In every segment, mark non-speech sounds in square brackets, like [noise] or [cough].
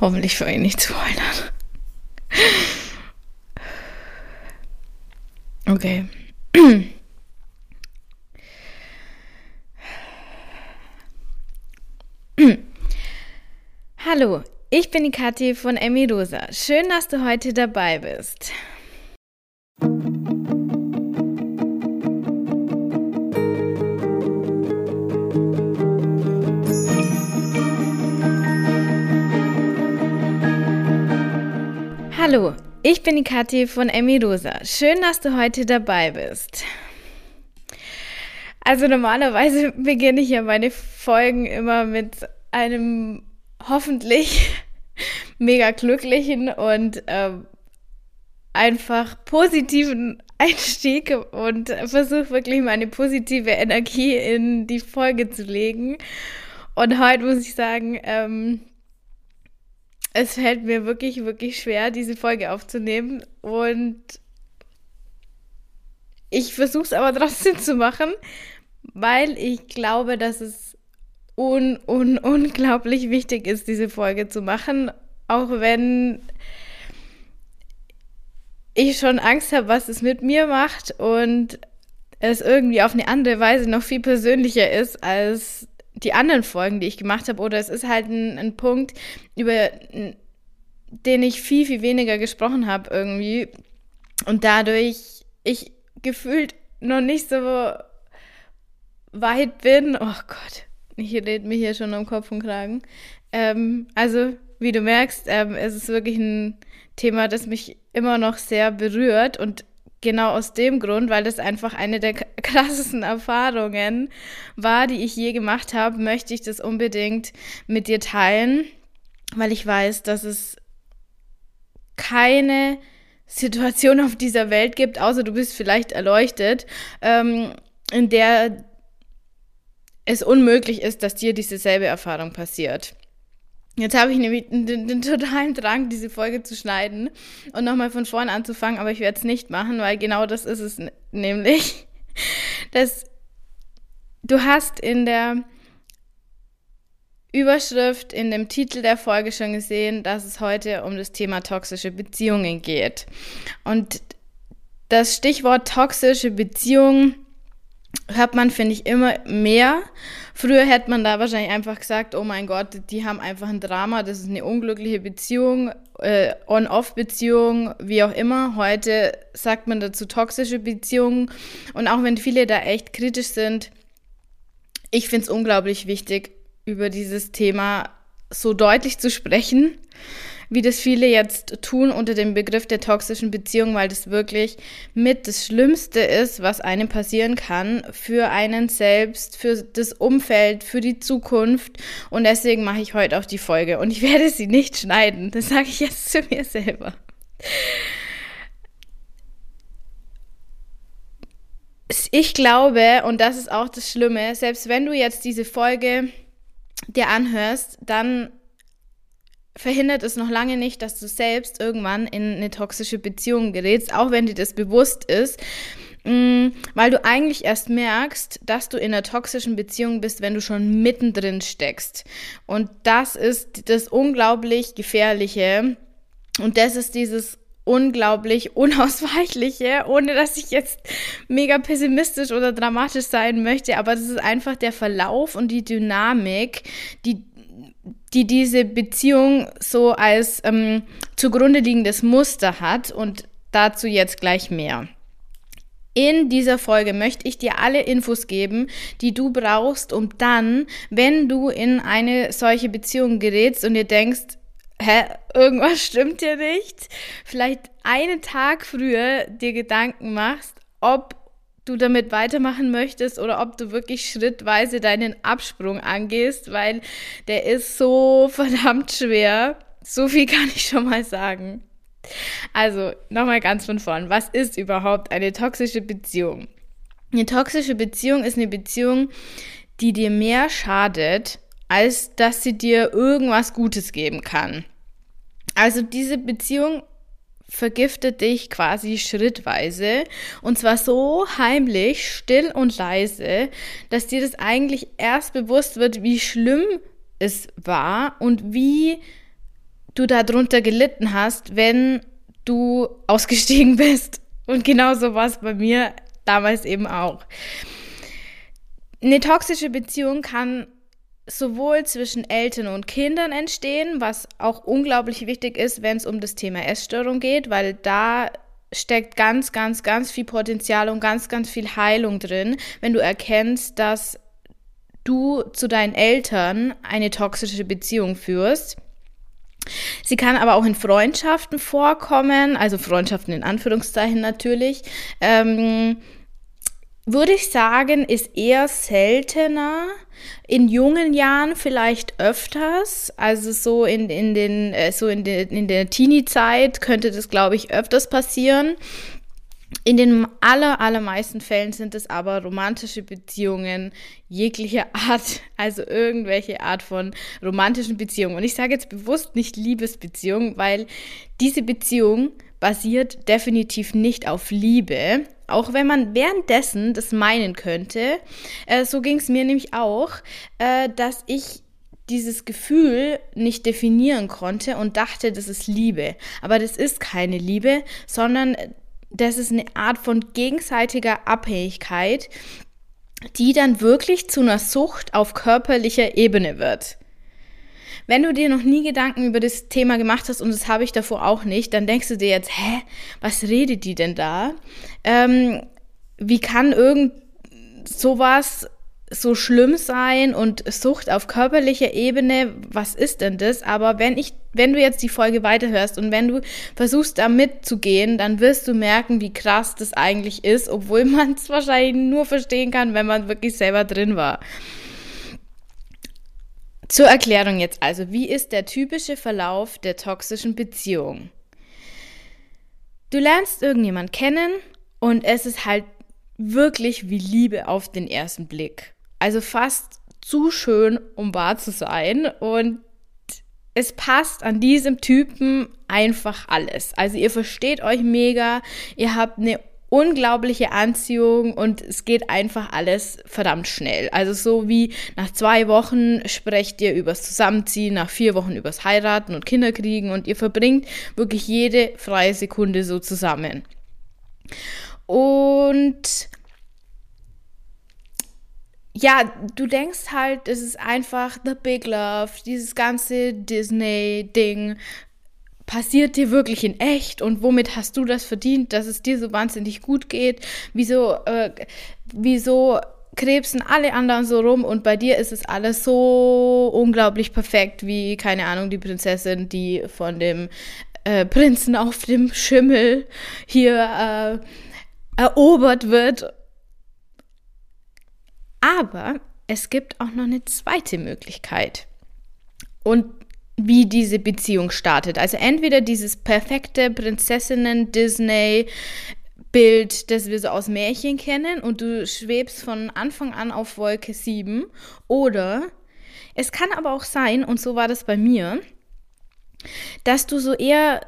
Hoffentlich für ihn nicht zu wollen Okay. Hallo, ich bin die Kathi von Emmy Rosa. Schön, dass du heute dabei bist. Hallo, ich bin die Kathi von Emmy Rosa. Schön, dass du heute dabei bist. Also normalerweise [laughs] beginne ich ja meine Folgen immer mit einem hoffentlich [laughs] mega glücklichen und ähm, einfach positiven [laughs] Einstieg und versuche wirklich meine positive Energie in die Folge zu legen. Und heute muss ich sagen, ähm, es fällt mir wirklich, wirklich schwer, diese Folge aufzunehmen. Und ich versuche es aber trotzdem zu machen, weil ich glaube, dass es un, un, unglaublich wichtig ist, diese Folge zu machen. Auch wenn ich schon Angst habe, was es mit mir macht und es irgendwie auf eine andere Weise noch viel persönlicher ist als die anderen Folgen, die ich gemacht habe, oder es ist halt ein, ein Punkt, über den ich viel, viel weniger gesprochen habe irgendwie. Und dadurch ich gefühlt noch nicht so weit bin. Oh Gott, ich rede mir hier schon um Kopf und Kragen. Ähm, also, wie du merkst, ähm, es ist wirklich ein Thema, das mich immer noch sehr berührt und genau aus dem Grund, weil das einfach eine der [laughs] krassesten Erfahrungen war, die ich je gemacht habe, möchte ich das unbedingt mit dir teilen, weil ich weiß, dass es keine Situation [laughs] auf dieser Welt gibt, außer du bist vielleicht erleuchtet, ähm, in der es unmöglich ist, dass dir dieselbe Erfahrung passiert. Jetzt habe ich nämlich den, den, den, totalen Drang, diese Folge zu schneiden und nochmal von vorn anzufangen, aber ich werde es nicht machen, weil genau das ist es nämlich, [laughs] dass du hast in der Überschrift in dem Titel der Folge schon gesehen, dass es heute um das Thema toxische Beziehungen geht. Und das Stichwort toxische Beziehung hört man, finde ich, immer mehr. Früher hätte man da wahrscheinlich einfach gesagt, oh mein Gott, die haben einfach ein Drama, das ist eine unglückliche Beziehung, äh, On-Off-Beziehung, wie auch immer. Heute sagt man dazu toxische Beziehungen. Und auch wenn viele da echt kritisch sind, ich finde es unglaublich wichtig, über dieses Thema so deutlich zu sprechen, wie das viele jetzt tun unter dem Begriff der toxischen Beziehung, weil das wirklich mit das Schlimmste ist, was einem passieren kann für einen selbst, für das Umfeld, für die Zukunft. Und deswegen mache ich heute auch die Folge. Und ich werde sie nicht schneiden. Das sage ich jetzt zu mir selber. Ich glaube, und das ist auch das Schlimme, selbst wenn du jetzt diese Folge dir anhörst, dann verhindert es noch lange nicht, dass du selbst irgendwann in eine toxische Beziehung gerätst, auch wenn dir das bewusst ist, mm, weil du eigentlich erst merkst, dass du in einer toxischen Beziehung bist, wenn du schon mittendrin steckst. Und das ist das unglaublich gefährliche. Und das ist dieses unglaublich [laughs] unausweichliche, ohne dass ich jetzt mega pessimistisch oder dramatisch sein möchte, aber das ist einfach der Verlauf und die Dynamik, die die diese Beziehung so als ähm, zugrunde liegendes Muster hat und dazu jetzt gleich mehr. In dieser Folge möchte ich dir alle Infos geben, die du brauchst, um dann, wenn du in eine solche Beziehung gerätst und dir denkst, hä, irgendwas stimmt hier nicht, vielleicht einen Tag früher dir Gedanken machst, ob du damit weitermachen möchtest oder ob du wirklich schrittweise deinen Absprung angehst, weil der ist so [laughs] verdammt schwer. So viel kann ich schon mal sagen. Also, nochmal ganz von vorn. Was ist überhaupt eine toxische Beziehung? Eine toxische Beziehung ist eine Beziehung, die dir mehr schadet, als dass sie dir irgendwas Gutes geben kann. Also diese Beziehung vergiftet dich quasi schrittweise und zwar so heimlich, still und leise, dass dir das eigentlich erst bewusst wird, wie schlimm es war und wie du darunter gelitten hast, wenn du ausgestiegen [laughs] bist. Und genauso war es bei mir damals eben auch. Eine toxische Beziehung kann sowohl zwischen Eltern und Kindern entstehen, was auch unglaublich wichtig ist, wenn es um das Thema Essstörung geht, weil da steckt ganz, ganz, ganz viel Potenzial und ganz, ganz viel Heilung drin, wenn du erkennst, dass du zu deinen Eltern eine toxische Beziehung führst. Sie kann aber auch in Freundschaften vorkommen, also Freundschaften in Anführungszeichen natürlich. Ähm, würde ich sagen, ist eher seltener. In jungen Jahren vielleicht öfters. Also so in, in den, äh, so in, de, in der Teenie-Zeit könnte das, glaube ich, öfters passieren. In den aller, allermeisten Fällen sind es aber romantische Beziehungen jeglicher [laughs] Art, also irgendwelche Art von romantischen Beziehungen. Und ich sage jetzt bewusst nicht Liebesbeziehung, weil diese Beziehung basiert definitiv nicht auf Liebe, auch wenn man währenddessen das meinen könnte. Äh, so ging es mir nämlich auch, äh, dass ich dieses Gefühl nicht definieren konnte und dachte, das ist Liebe. Aber das ist keine Liebe, sondern das ist eine Art von gegenseitiger Abhängigkeit, die dann wirklich zu einer Sucht auf körperlicher Ebene wird. Wenn du dir noch nie Gedanken über das Thema gemacht hast, und das habe ich davor auch nicht, dann denkst du dir jetzt, hä, was redet die denn da? Ähm, wie kann irgend sowas so schlimm sein und Sucht auf körperlicher Ebene, was ist denn das? Aber wenn ich, wenn du jetzt die Folge weiterhörst und wenn du versuchst da mitzugehen, dann wirst du merken, wie krass das eigentlich ist, obwohl [laughs] man es wahrscheinlich nur verstehen kann, wenn man wirklich selber drin war. Zur Erklärung jetzt also, wie ist der typische Verlauf der toxischen Beziehung? Du lernst irgendjemand kennen und es ist halt wirklich wie Liebe auf den ersten Blick. Also fast zu schön, um wahr zu sein und es passt an diesem Typen einfach alles. Also ihr versteht euch mega, ihr habt eine unglaubliche Anziehung und es geht einfach alles verdammt schnell. Also so wie nach zwei Wochen sprecht ihr übers Zusammenziehen, nach vier Wochen übers Heiraten und Kinderkriegen und ihr verbringt wirklich jede freie Sekunde so zusammen. Und ja, du denkst halt, es ist einfach The Big Love, dieses ganze Disney-Ding, passiert dir wirklich in echt und womit hast du das verdient, dass es dir so wahnsinnig gut geht? Wieso, äh, wieso krebsen alle anderen so rum und bei dir ist es alles so unglaublich perfekt wie, keine Ahnung, die Prinzessin, die von dem äh, Prinzen auf dem Schimmel hier äh, erobert wird. Aber es gibt auch noch eine zweite Möglichkeit. Und wie diese Beziehung startet. Also entweder dieses perfekte Prinzessinnen-Disney Bild, das wir so aus Märchen kennen und du schwebst von Anfang an auf Wolke 7 oder es kann aber auch sein, und so war das bei mir, dass du so eher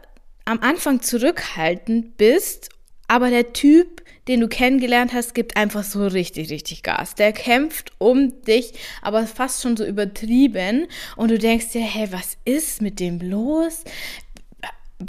am Anfang zurückhaltend bist, aber der Typ den du kennengelernt hast, gibt einfach so richtig, richtig Gas. Der kämpft um dich, aber fast schon so übertrieben. Und du denkst dir, hey, was ist mit dem los?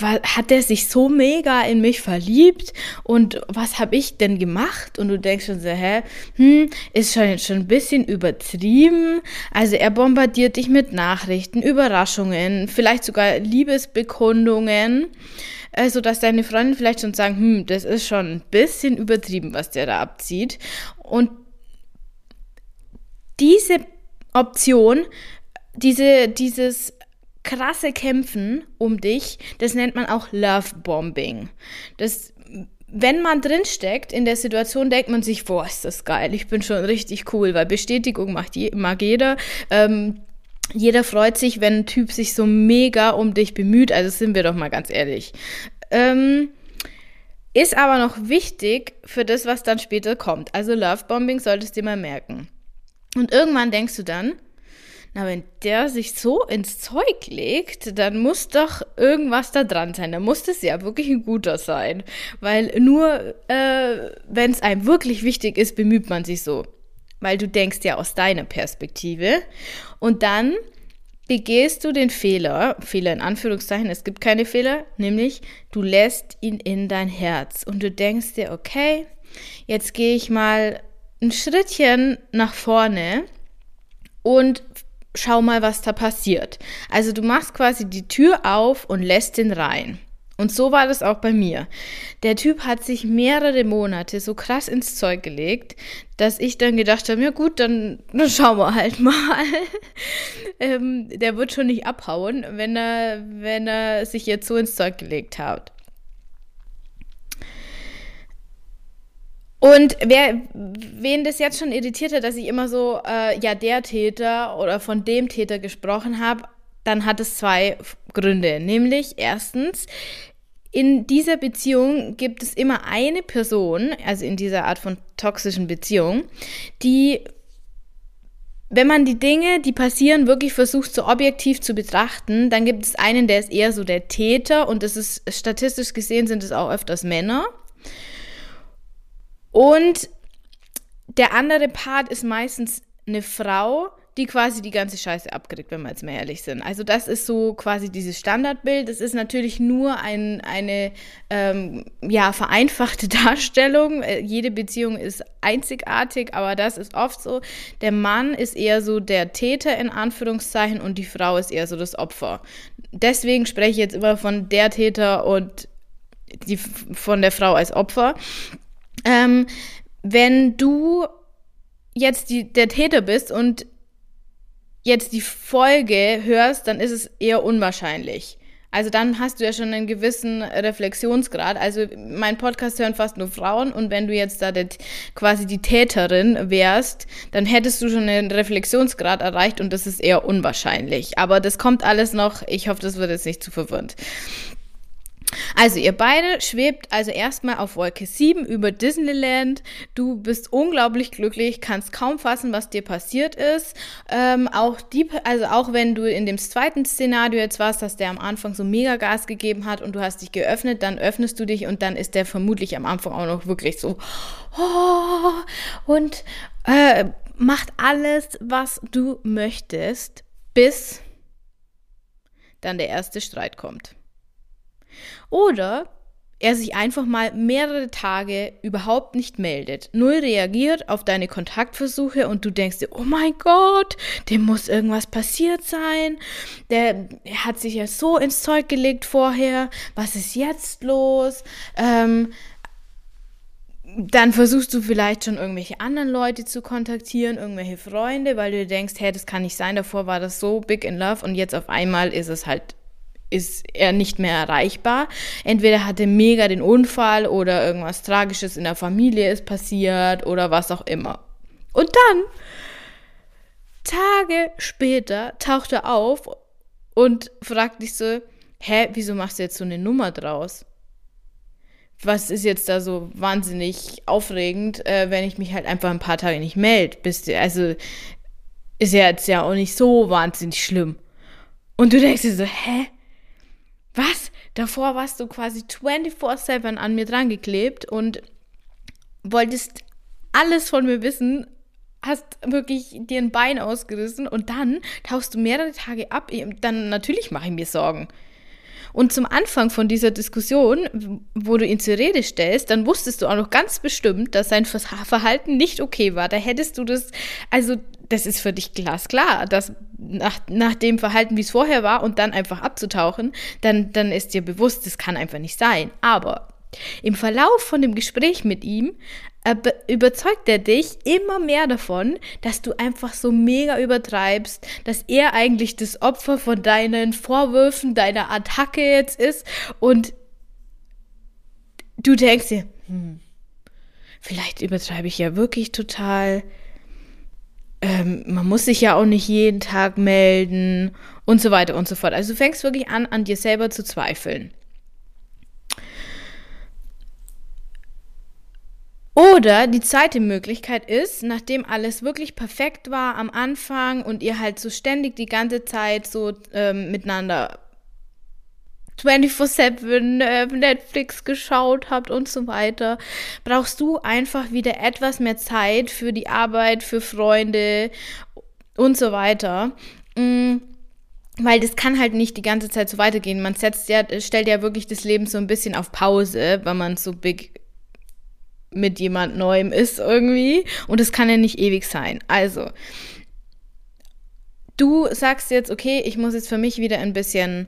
hat der sich so mega in mich verliebt und was habe ich denn gemacht? Und du denkst schon so, hä, hm, ist schon, schon ein bisschen übertrieben. Also er bombardiert dich mit Nachrichten, Überraschungen, vielleicht sogar Liebesbekundungen äh, sodass deine Freundin vielleicht schon sagen, hm, das ist schon ein bisschen übertrieben, was der da abzieht. Und diese Option, diese, dieses krasse Kämpfen um dich, das nennt man auch Love Bombing. Das wenn man drinsteckt in der Situation, denkt man sich, boah, ist das geil, ich bin schon richtig cool, weil Bestätigung macht je, mag jeder. Ähm, jeder freut sich, wenn ein Typ sich so mega um dich bemüht. Also sind wir doch mal ganz ehrlich. Ähm, ist aber noch wichtig für das, was dann später kommt. Also Lovebombing solltest du dir mal merken. Und irgendwann denkst du dann, na, wenn der sich so ins Zeug legt, dann muss doch irgendwas da dran sein. Dann muss das ja wirklich ein guter sein. Weil nur, äh, wenn es einem wirklich wichtig ist, bemüht man sich so weil du denkst ja aus deiner Perspektive. Und dann begehst du den Fehler, Fehler in Anführungszeichen, es gibt keine Fehler, nämlich du lässt ihn in dein Herz und du denkst dir, okay, jetzt gehe ich mal ein Schrittchen nach vorne und schau mal, was da passiert. Also du machst quasi die Tür auf und lässt ihn rein. Und so war das auch bei mir. Der Typ hat sich mehrere Monate so krass ins Zeug gelegt, dass ich dann gedacht habe, ja gut, dann, dann schauen wir halt [laughs] mal. ähm, der wird schon nicht abhauen, wenn er, wenn er sich jetzt so ins Zeug gelegt hat. Und wer, wen das jetzt schon irritiert hat, dass ich immer so, äh, ja, der Täter oder von dem Täter gesprochen habe, dann hat es zwei Gründe. Nämlich erstens, in dieser Beziehung gibt es immer eine Person, also in dieser Art von toxischen Beziehung, die, wenn man die Dinge, die passieren, wirklich versucht, so objektiv zu betrachten, dann gibt es einen, der ist eher so der Täter und das ist statistisch gesehen sind es auch öfters Männer. Und der andere Part ist meistens eine Frau, die quasi die ganze Scheiße abkriegt, wenn wir jetzt mal ehrlich sind. Also das ist so quasi dieses Standardbild. Es ist natürlich nur ein, eine ähm, ja, vereinfachte [laughs] Darstellung. Äh, jede Beziehung ist einzigartig, aber das ist oft so. Der Mann ist eher so der Täter in Anführungszeichen und die Frau ist eher so das Opfer. Deswegen spreche ich jetzt immer von der Täter und die, von der Frau als Opfer. Ähm, wenn du jetzt die, der Täter bist und jetzt die Folge hörst, dann ist es eher unwahrscheinlich. Also dann hast du ja schon einen gewissen Reflexionsgrad. Also mein Podcast hören fast nur Frauen und wenn du jetzt da det, quasi die Täterin wärst, dann hättest du schon einen Reflexionsgrad erreicht und das ist eher unwahrscheinlich. Aber das kommt alles noch. Ich hoffe, das wird jetzt nicht zu verwirrend. Also ihr beide schwebt also erstmal auf Wolke 7 über Disneyland. Du bist unglaublich glücklich, kannst kaum fassen, was dir passiert ist. Ähm, auch die, also auch wenn du in dem zweiten Szenario jetzt warst, dass der am Anfang so mega Gas gegeben hat und du hast dich geöffnet, dann öffnest du dich und dann ist der vermutlich am Anfang auch noch wirklich so oh, und äh, macht alles, was du möchtest, bis dann der erste Streit kommt. Oder er sich einfach mal mehrere Tage überhaupt nicht meldet, null reagiert auf deine Kontaktversuche und du denkst dir, oh mein Gott, dem muss irgendwas passiert sein, der hat sich ja so ins Zeug gelegt vorher, was ist jetzt los? Ähm, dann versuchst du vielleicht schon irgendwelche anderen Leute zu kontaktieren, irgendwelche Freunde, weil du denkst, hey, das kann nicht sein, davor war das so big in love und jetzt auf einmal ist es halt ist er nicht mehr erreichbar. Entweder hatte mega den Unfall oder irgendwas Tragisches in der Familie ist passiert oder was auch immer. Und dann, Tage später, taucht er auf und fragt dich so, hä, wieso machst du jetzt so eine Nummer draus? Was ist jetzt da so wahnsinnig aufregend, äh, wenn ich mich halt einfach ein paar Tage nicht melde? Also ist ja jetzt ja auch nicht so wahnsinnig schlimm. Und du denkst dir so, hä? Was? Davor warst du quasi 24-7 an mir dran geklebt und wolltest alles von mir wissen, hast wirklich dir ein Bein ausgerissen und dann tauchst du mehrere Tage ab. Dann natürlich mache ich mir Sorgen. Und zum Anfang von dieser Diskussion, wo du ihn zur Rede stellst, dann wusstest du auch noch ganz bestimmt, dass sein Verhalten nicht okay war. Da hättest du das, also das ist für dich glasklar, dass nach, nach dem Verhalten, wie es vorher war und dann einfach abzutauchen, dann, dann ist dir bewusst, das kann einfach nicht sein. Aber im Verlauf von dem Gespräch mit ihm überzeugt er dich immer mehr davon, dass du einfach so mega übertreibst, dass er eigentlich das Opfer von deinen Vorwürfen, deiner Attacke jetzt ist und du denkst dir, hm, vielleicht übertreibe ich ja wirklich total ähm, man muss sich ja auch nicht jeden Tag melden und so weiter und so fort. Also du fängst wirklich an, an dir selber zu zweifeln. Oder die zweite Möglichkeit ist, nachdem alles wirklich perfekt war am Anfang und ihr halt so ständig die ganze Zeit so ähm, miteinander 24-7 äh, Netflix geschaut habt und so weiter, brauchst du einfach wieder etwas mehr Zeit für die Arbeit, für Freunde und so weiter. Mm, weil das kann halt nicht die ganze Zeit so weitergehen. Man setzt ja, stellt ja wirklich das Leben so ein bisschen auf Pause, wenn man so big mit jemand Neuem ist irgendwie. Und das kann ja nicht ewig sein. Also, du sagst jetzt, okay, ich muss jetzt für mich wieder ein bisschen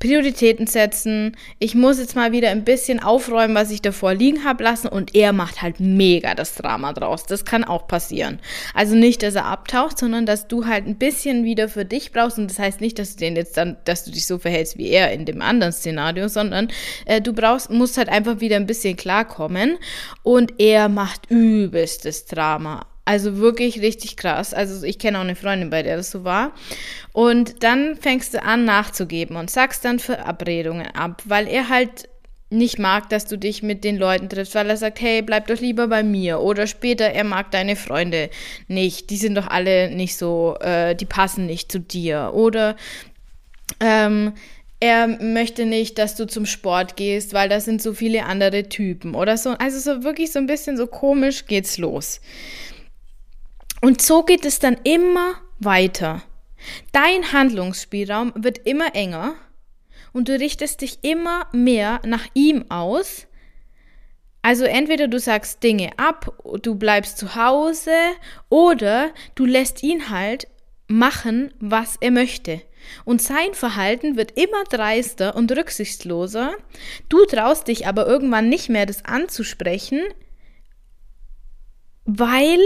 Prioritäten setzen. Ich muss jetzt mal wieder ein bisschen aufräumen, was ich davor liegen habe lassen. Und er macht halt mega das Drama draus. Das kann auch passieren. Also nicht, dass er abtaucht, sondern dass du halt ein bisschen wieder für dich brauchst. Und das heißt nicht, dass du den jetzt dann, dass du dich so verhältst wie er in dem anderen Szenario, sondern äh, du brauchst, musst halt einfach wieder ein bisschen klarkommen. Und er macht übelstes Drama. Also wirklich richtig krass. Also ich kenne auch eine Freundin, bei der das so war. Und dann fängst du an nachzugeben und sagst dann Verabredungen ab, weil er halt nicht mag, dass du dich mit den Leuten triffst, weil er sagt, hey, bleib doch lieber bei mir. Oder später, er mag deine Freunde nicht. Die sind doch alle nicht so, äh, die passen nicht zu dir. Oder ähm, er möchte nicht, dass du zum Sport gehst, weil da sind so viele andere Typen oder so. Also so wirklich so ein bisschen so komisch geht's los. Und so geht es dann immer weiter. Dein Handlungsspielraum wird immer enger und du richtest dich immer mehr nach ihm aus. Also entweder du sagst Dinge ab, du bleibst zu Hause oder du lässt ihn halt machen, was er möchte. Und sein Verhalten wird immer dreister und rücksichtsloser. Du traust dich aber irgendwann nicht mehr, das anzusprechen, weil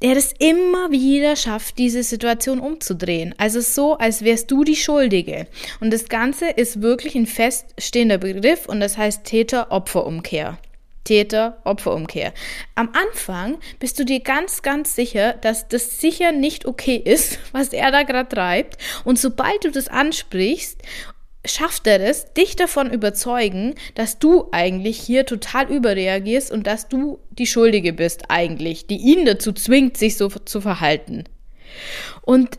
er es immer wieder schafft, diese Situation umzudrehen. Also so, als wärst du die Schuldige. Und das Ganze ist wirklich ein feststehender Begriff und das heißt Täter-Opfer-Umkehr. Täter-Opfer-Umkehr. Am Anfang bist du dir ganz, ganz sicher, dass das sicher nicht okay ist, [laughs] was er da gerade treibt. Und sobald du das ansprichst schafft er es, dich davon überzeugen, dass du eigentlich hier total überreagierst und dass du die Schuldige bist eigentlich, die ihn dazu zwingt, sich so zu verhalten. Und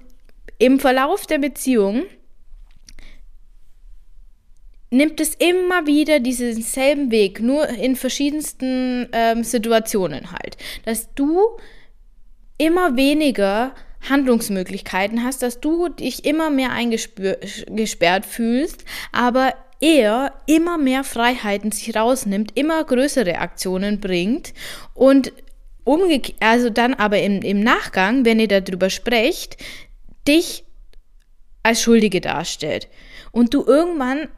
im Verlauf der Beziehung nimmt es immer wieder diesen selben Weg, nur in verschiedensten ähm, Situationen halt, dass du immer weniger Handlungsmöglichkeiten hast, dass du dich immer mehr eingesperrt fühlst, aber er immer mehr Freiheiten sich rausnimmt, immer größere Aktionen bringt und umgekehrt, also dann aber im, im Nachgang, wenn ihr darüber sprecht, dich als Schuldige darstellt. Und du irgendwann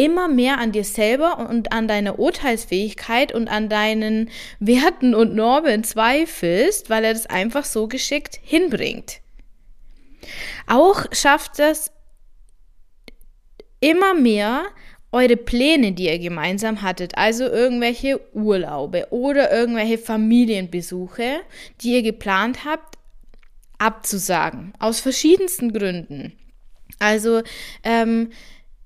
immer mehr an dir selber und an deiner Urteilsfähigkeit und an deinen Werten und Normen zweifelst, weil er das einfach so geschickt hinbringt. Auch schafft das immer mehr eure Pläne, die ihr gemeinsam hattet, also irgendwelche Urlaube oder irgendwelche Familienbesuche, die ihr geplant habt, abzusagen. Aus verschiedensten Gründen. Also ähm,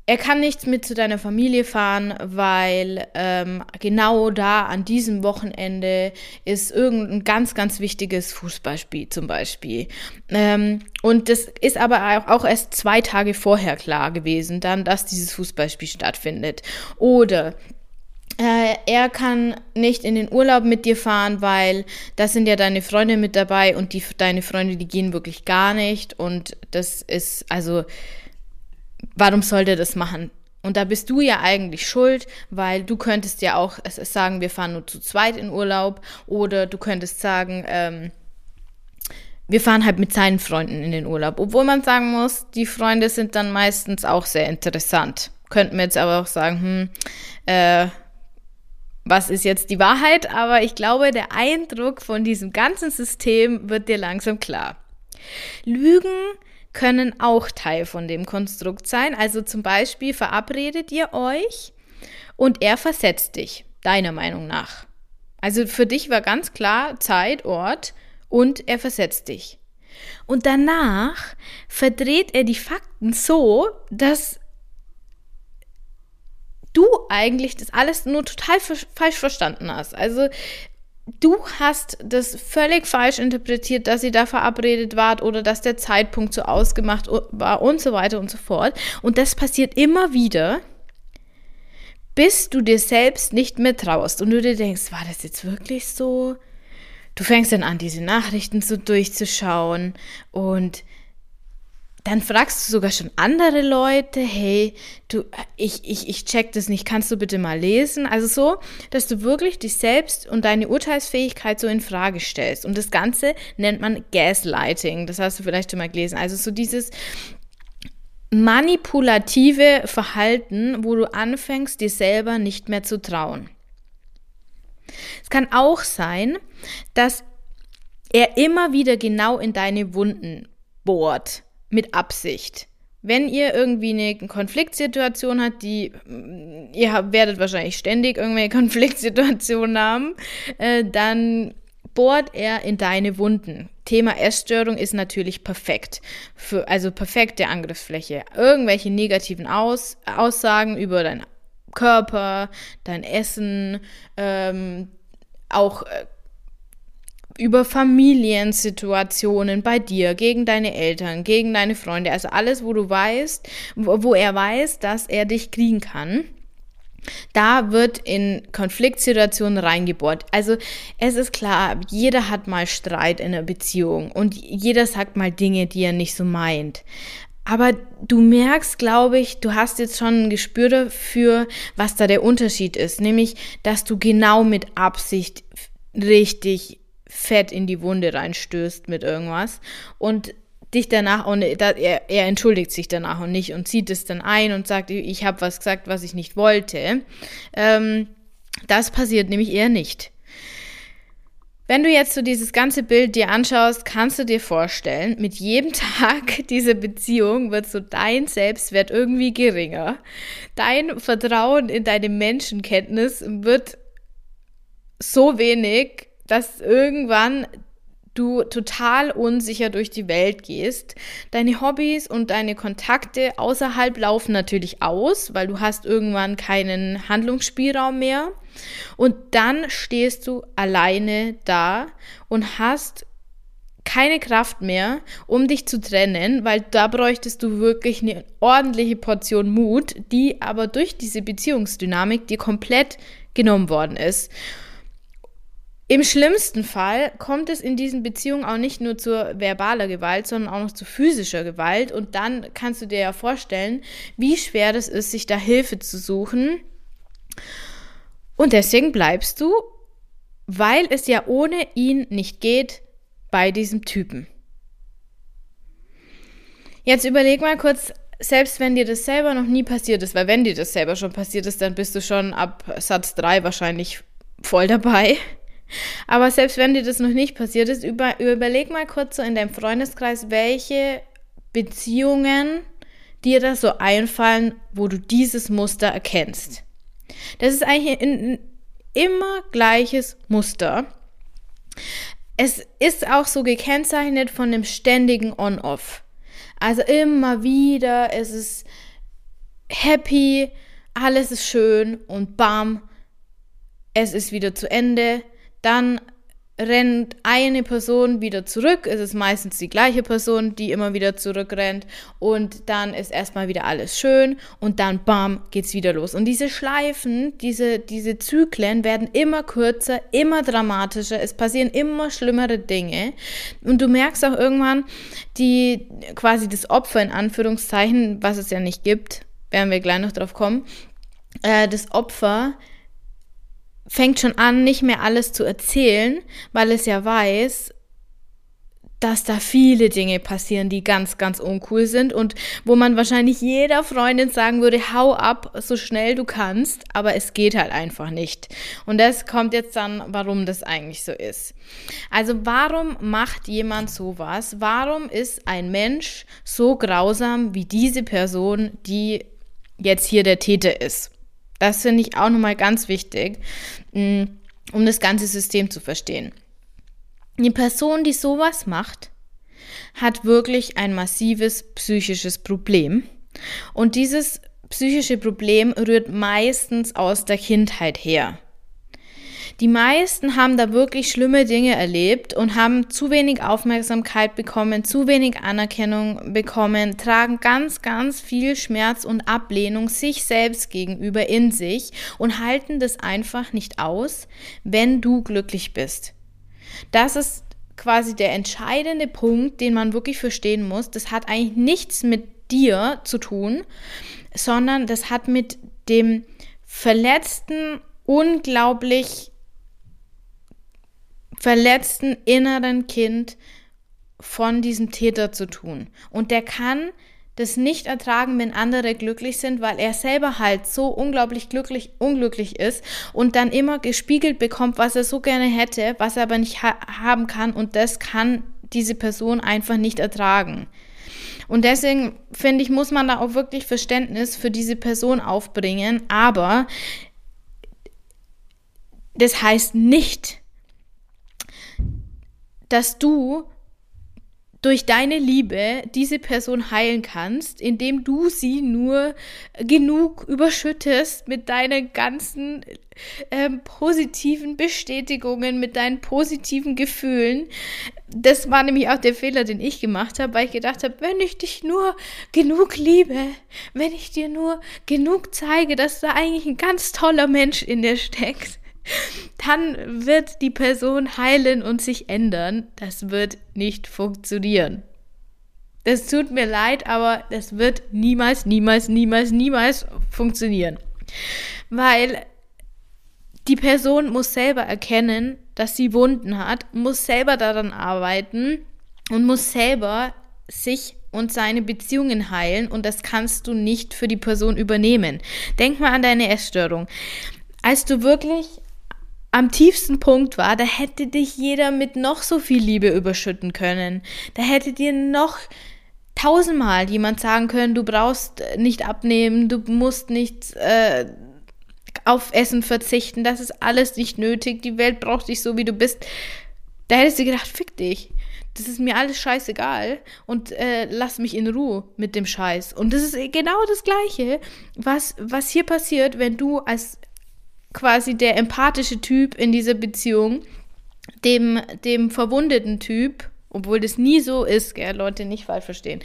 er kann nicht mit zu deiner Familie fahren, weil ähm, genau da an diesem Wochenende ist irgendein ganz, ganz wichtiges Fußballspiel zum Beispiel. Ähm, und das ist aber auch, erst zwei Tage vorher klar gewesen, dann, dass dieses Fußballspiel stattfindet. Oder äh, er kann nicht in den Urlaub mit dir fahren, weil da sind ja deine Freunde mit dabei und die, deine Freunde, die gehen wirklich gar nicht. Und das ist, also warum soll der das machen? Und da bist du ja eigentlich schuld, weil du könntest ja auch sagen, wir fahren nur zu zweit in Urlaub oder du könntest sagen, ähm, wir fahren halt mit seinen Freunden in den Urlaub. Obwohl man sagen muss, die Freunde sind dann meistens auch sehr interessant. Könnten wir jetzt aber auch sagen, hm, äh, was ist jetzt die Wahrheit? Aber ich glaube, der Eindruck von diesem ganzen System wird dir langsam klar. Lügen können auch Teil von dem Konstrukt sein. Also zum Beispiel verabredet ihr euch und er versetzt dich, deiner Meinung nach. Also für dich war ganz klar Zeit, Ort und er versetzt dich. Und danach verdreht er die Fakten so, dass du eigentlich das alles nur total falsch verstanden hast. Also du hast das völlig falsch interpretiert, dass sie da verabredet wart oder dass der Zeitpunkt so ausgemacht war und so weiter und so fort. Und das passiert immer wieder, bis du dir selbst nicht mehr traust und du dir denkst, war das jetzt wirklich so? Du fängst dann an, diese Nachrichten so durchzuschauen und dann fragst du sogar schon andere Leute, hey, du, ich, ich, ich check das nicht, kannst du bitte mal lesen? Also so, dass du wirklich dich selbst und deine Urteilsfähigkeit so in Frage stellst. Und das Ganze nennt man Gaslighting. Das hast du vielleicht schon mal gelesen. Also so dieses manipulative Verhalten, wo du anfängst, dir selber nicht mehr zu trauen. Es kann auch sein, dass er immer wieder genau in deine Wunden bohrt mit Absicht. Wenn ihr irgendwie eine Konfliktsituation habt, die, mm, ihr werdet wahrscheinlich ständig irgendwelche [laughs] Konfliktsituationen haben, äh, dann bohrt er in deine Wunden. Thema Essstörung ist natürlich perfekt. Für, also perfekte Angriffsfläche. Irgendwelche negativen Aus, Aussagen über deinen Körper, dein Essen, ähm, auch äh, über Familiensituationen bei dir, gegen deine Eltern, gegen deine Freunde, also alles, wo du weißt, wo, er weiß, dass er dich kriegen kann. Da wird in Konfliktsituationen reingebohrt. Also es ist klar, jeder hat mal Streit in einer Beziehung und jeder sagt mal Dinge, die er nicht so meint. Aber du merkst, glaube ich, du hast jetzt schon ein Gespür dafür, was da der Unterschied ist. Nämlich, dass du genau mit Absicht richtig fett in die Wunde reinstößt mit irgendwas und dich danach und er, er entschuldigt sich danach und nicht und zieht es dann ein und sagt, ich habe was gesagt, was ich nicht wollte. Ähm, das passiert nämlich eher nicht. Wenn du jetzt so dieses ganze Bild dir anschaust, kannst du dir vorstellen, mit jedem [laughs] Tag dieser Beziehung wird so dein Selbstwert irgendwie geringer. Dein Vertrauen in deine Menschenkenntnis wird so wenig, dass irgendwann du total unsicher durch die Welt gehst. Deine Hobbys und deine Kontakte außerhalb laufen natürlich aus, weil du hast irgendwann keinen Handlungsspielraum mehr. Und dann stehst du alleine da und hast keine Kraft mehr, um dich zu trennen, weil da bräuchtest du wirklich eine ordentliche Portion Mut, die aber durch diese Beziehungsdynamik dir komplett genommen worden ist. Im schlimmsten Fall kommt es in diesen Beziehungen auch nicht nur zur verbaler Gewalt, sondern auch noch zu physischer Gewalt. Und dann kannst du dir ja vorstellen, wie schwer das ist, sich da Hilfe zu suchen. Und deswegen bleibst du, weil es ja ohne ihn nicht geht, bei diesem Typen. Jetzt überleg mal kurz, selbst wenn dir das selber noch nie passiert ist, weil wenn dir das selber schon passiert ist, dann bist du schon ab Satz 3 wahrscheinlich voll dabei. Aber selbst wenn dir das noch nicht passiert ist, über, überleg mal kurz so in deinem Freundeskreis, welche Beziehungen dir da so einfallen, wo du dieses Muster erkennst. Das ist eigentlich ein, immer gleiches Muster. Es ist auch so gekennzeichnet von dem ständigen On-Off. Also immer wieder, es ist happy, alles ist schön und bam, es ist wieder zu Ende dann rennt eine Person wieder zurück. Es ist meistens die gleiche Person, die immer wieder zurückrennt. Und dann ist erstmal wieder alles schön und dann bam, geht's wieder los. Und diese Schleifen, diese, diese Zyklen werden immer kürzer, immer dramatischer. Es passieren immer schlimmere Dinge. Und du merkst auch irgendwann, die quasi das Opfer in Anführungszeichen, was es ja nicht gibt, werden wir gleich noch drauf kommen, äh, das Opfer fängt schon an, nicht mehr alles zu erzählen, weil es ja weiß, dass da viele Dinge passieren, die ganz, ganz uncool sind und wo man wahrscheinlich jeder Freundin sagen würde, hau ab, so schnell du kannst, aber es geht halt einfach nicht. Und das kommt jetzt dann, warum das eigentlich so ist. Also warum macht jemand sowas? Warum ist ein Mensch so grausam wie diese Person, die jetzt hier der Täter ist? Das finde ich auch nochmal ganz wichtig, um das ganze System zu verstehen. Eine Person, die sowas macht, hat wirklich ein massives psychisches Problem. Und dieses psychische Problem rührt meistens aus der Kindheit her. Die meisten haben da wirklich schlimme Dinge erlebt und haben zu wenig Aufmerksamkeit bekommen, zu wenig Anerkennung bekommen, tragen ganz, ganz viel Schmerz und Ablehnung sich selbst gegenüber in sich und halten das einfach nicht aus, wenn du glücklich bist. Das ist quasi der entscheidende Punkt, den man wirklich verstehen muss. Das hat eigentlich nichts mit dir zu tun, sondern das hat mit dem verletzten, unglaublich verletzten inneren Kind von diesem Täter zu tun. Und der kann das nicht ertragen, wenn andere glücklich sind, weil er selber halt so unglaublich glücklich, unglücklich ist und dann immer gespiegelt bekommt, was er so gerne hätte, was er aber nicht ha haben kann und das kann diese Person einfach nicht ertragen. Und deswegen finde ich, muss man da auch wirklich Verständnis für diese Person aufbringen, aber das heißt nicht, dass du durch deine Liebe diese Person heilen kannst, indem du sie nur genug überschüttest mit deinen ganzen ähm, positiven Bestätigungen, mit deinen positiven Gefühlen. Das war nämlich auch der Fehler, den ich gemacht habe, weil ich gedacht habe, wenn ich dich nur genug liebe, wenn ich dir nur genug zeige, dass da eigentlich ein ganz toller Mensch in dir steckt, dann wird die Person heilen und sich ändern. Das wird nicht funktionieren. Das tut mir leid, aber das wird niemals, niemals, niemals, niemals funktionieren. Weil die Person muss selber erkennen, dass sie Wunden hat, muss selber daran arbeiten und muss selber sich und seine Beziehungen heilen und das kannst du nicht für die Person übernehmen. Denk mal an deine Essstörung. Als du wirklich am tiefsten Punkt war, da hätte dich jeder mit noch so viel Liebe überschütten können. Da hätte dir noch tausendmal jemand sagen können, du brauchst nicht abnehmen, du musst nicht äh, auf Essen verzichten, das ist alles nicht nötig, die Welt braucht dich so, wie du bist. Da hättest du gedacht, fick dich. Das ist mir alles scheißegal und äh, lass mich in Ruhe mit dem Scheiß. Und das ist genau das Gleiche, was, was hier passiert, wenn du als quasi der empathische Typ in dieser Beziehung dem, dem verwundeten Typ, obwohl das nie so ist, gell, Leute nicht falsch verstehen,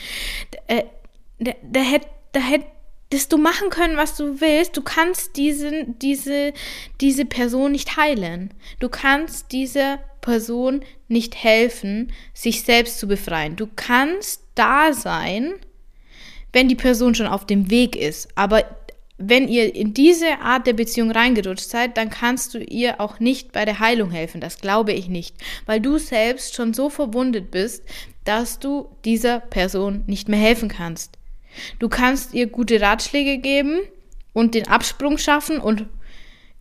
äh, da, da hätte da hättest du machen können, was du willst. Du kannst diesen, diese, diese Person nicht heilen. Du kannst dieser Person nicht helfen, sich selbst zu befreien. Du kannst da sein, wenn die Person schon auf dem Weg ist. Aber wenn ihr in diese Art der Beziehung reingerutscht seid, dann kannst du ihr auch nicht bei der Heilung helfen. Das glaube ich nicht, weil du selbst schon so verwundet bist, dass du dieser Person nicht mehr helfen kannst. Du kannst ihr gute Ratschläge geben und den Absprung schaffen und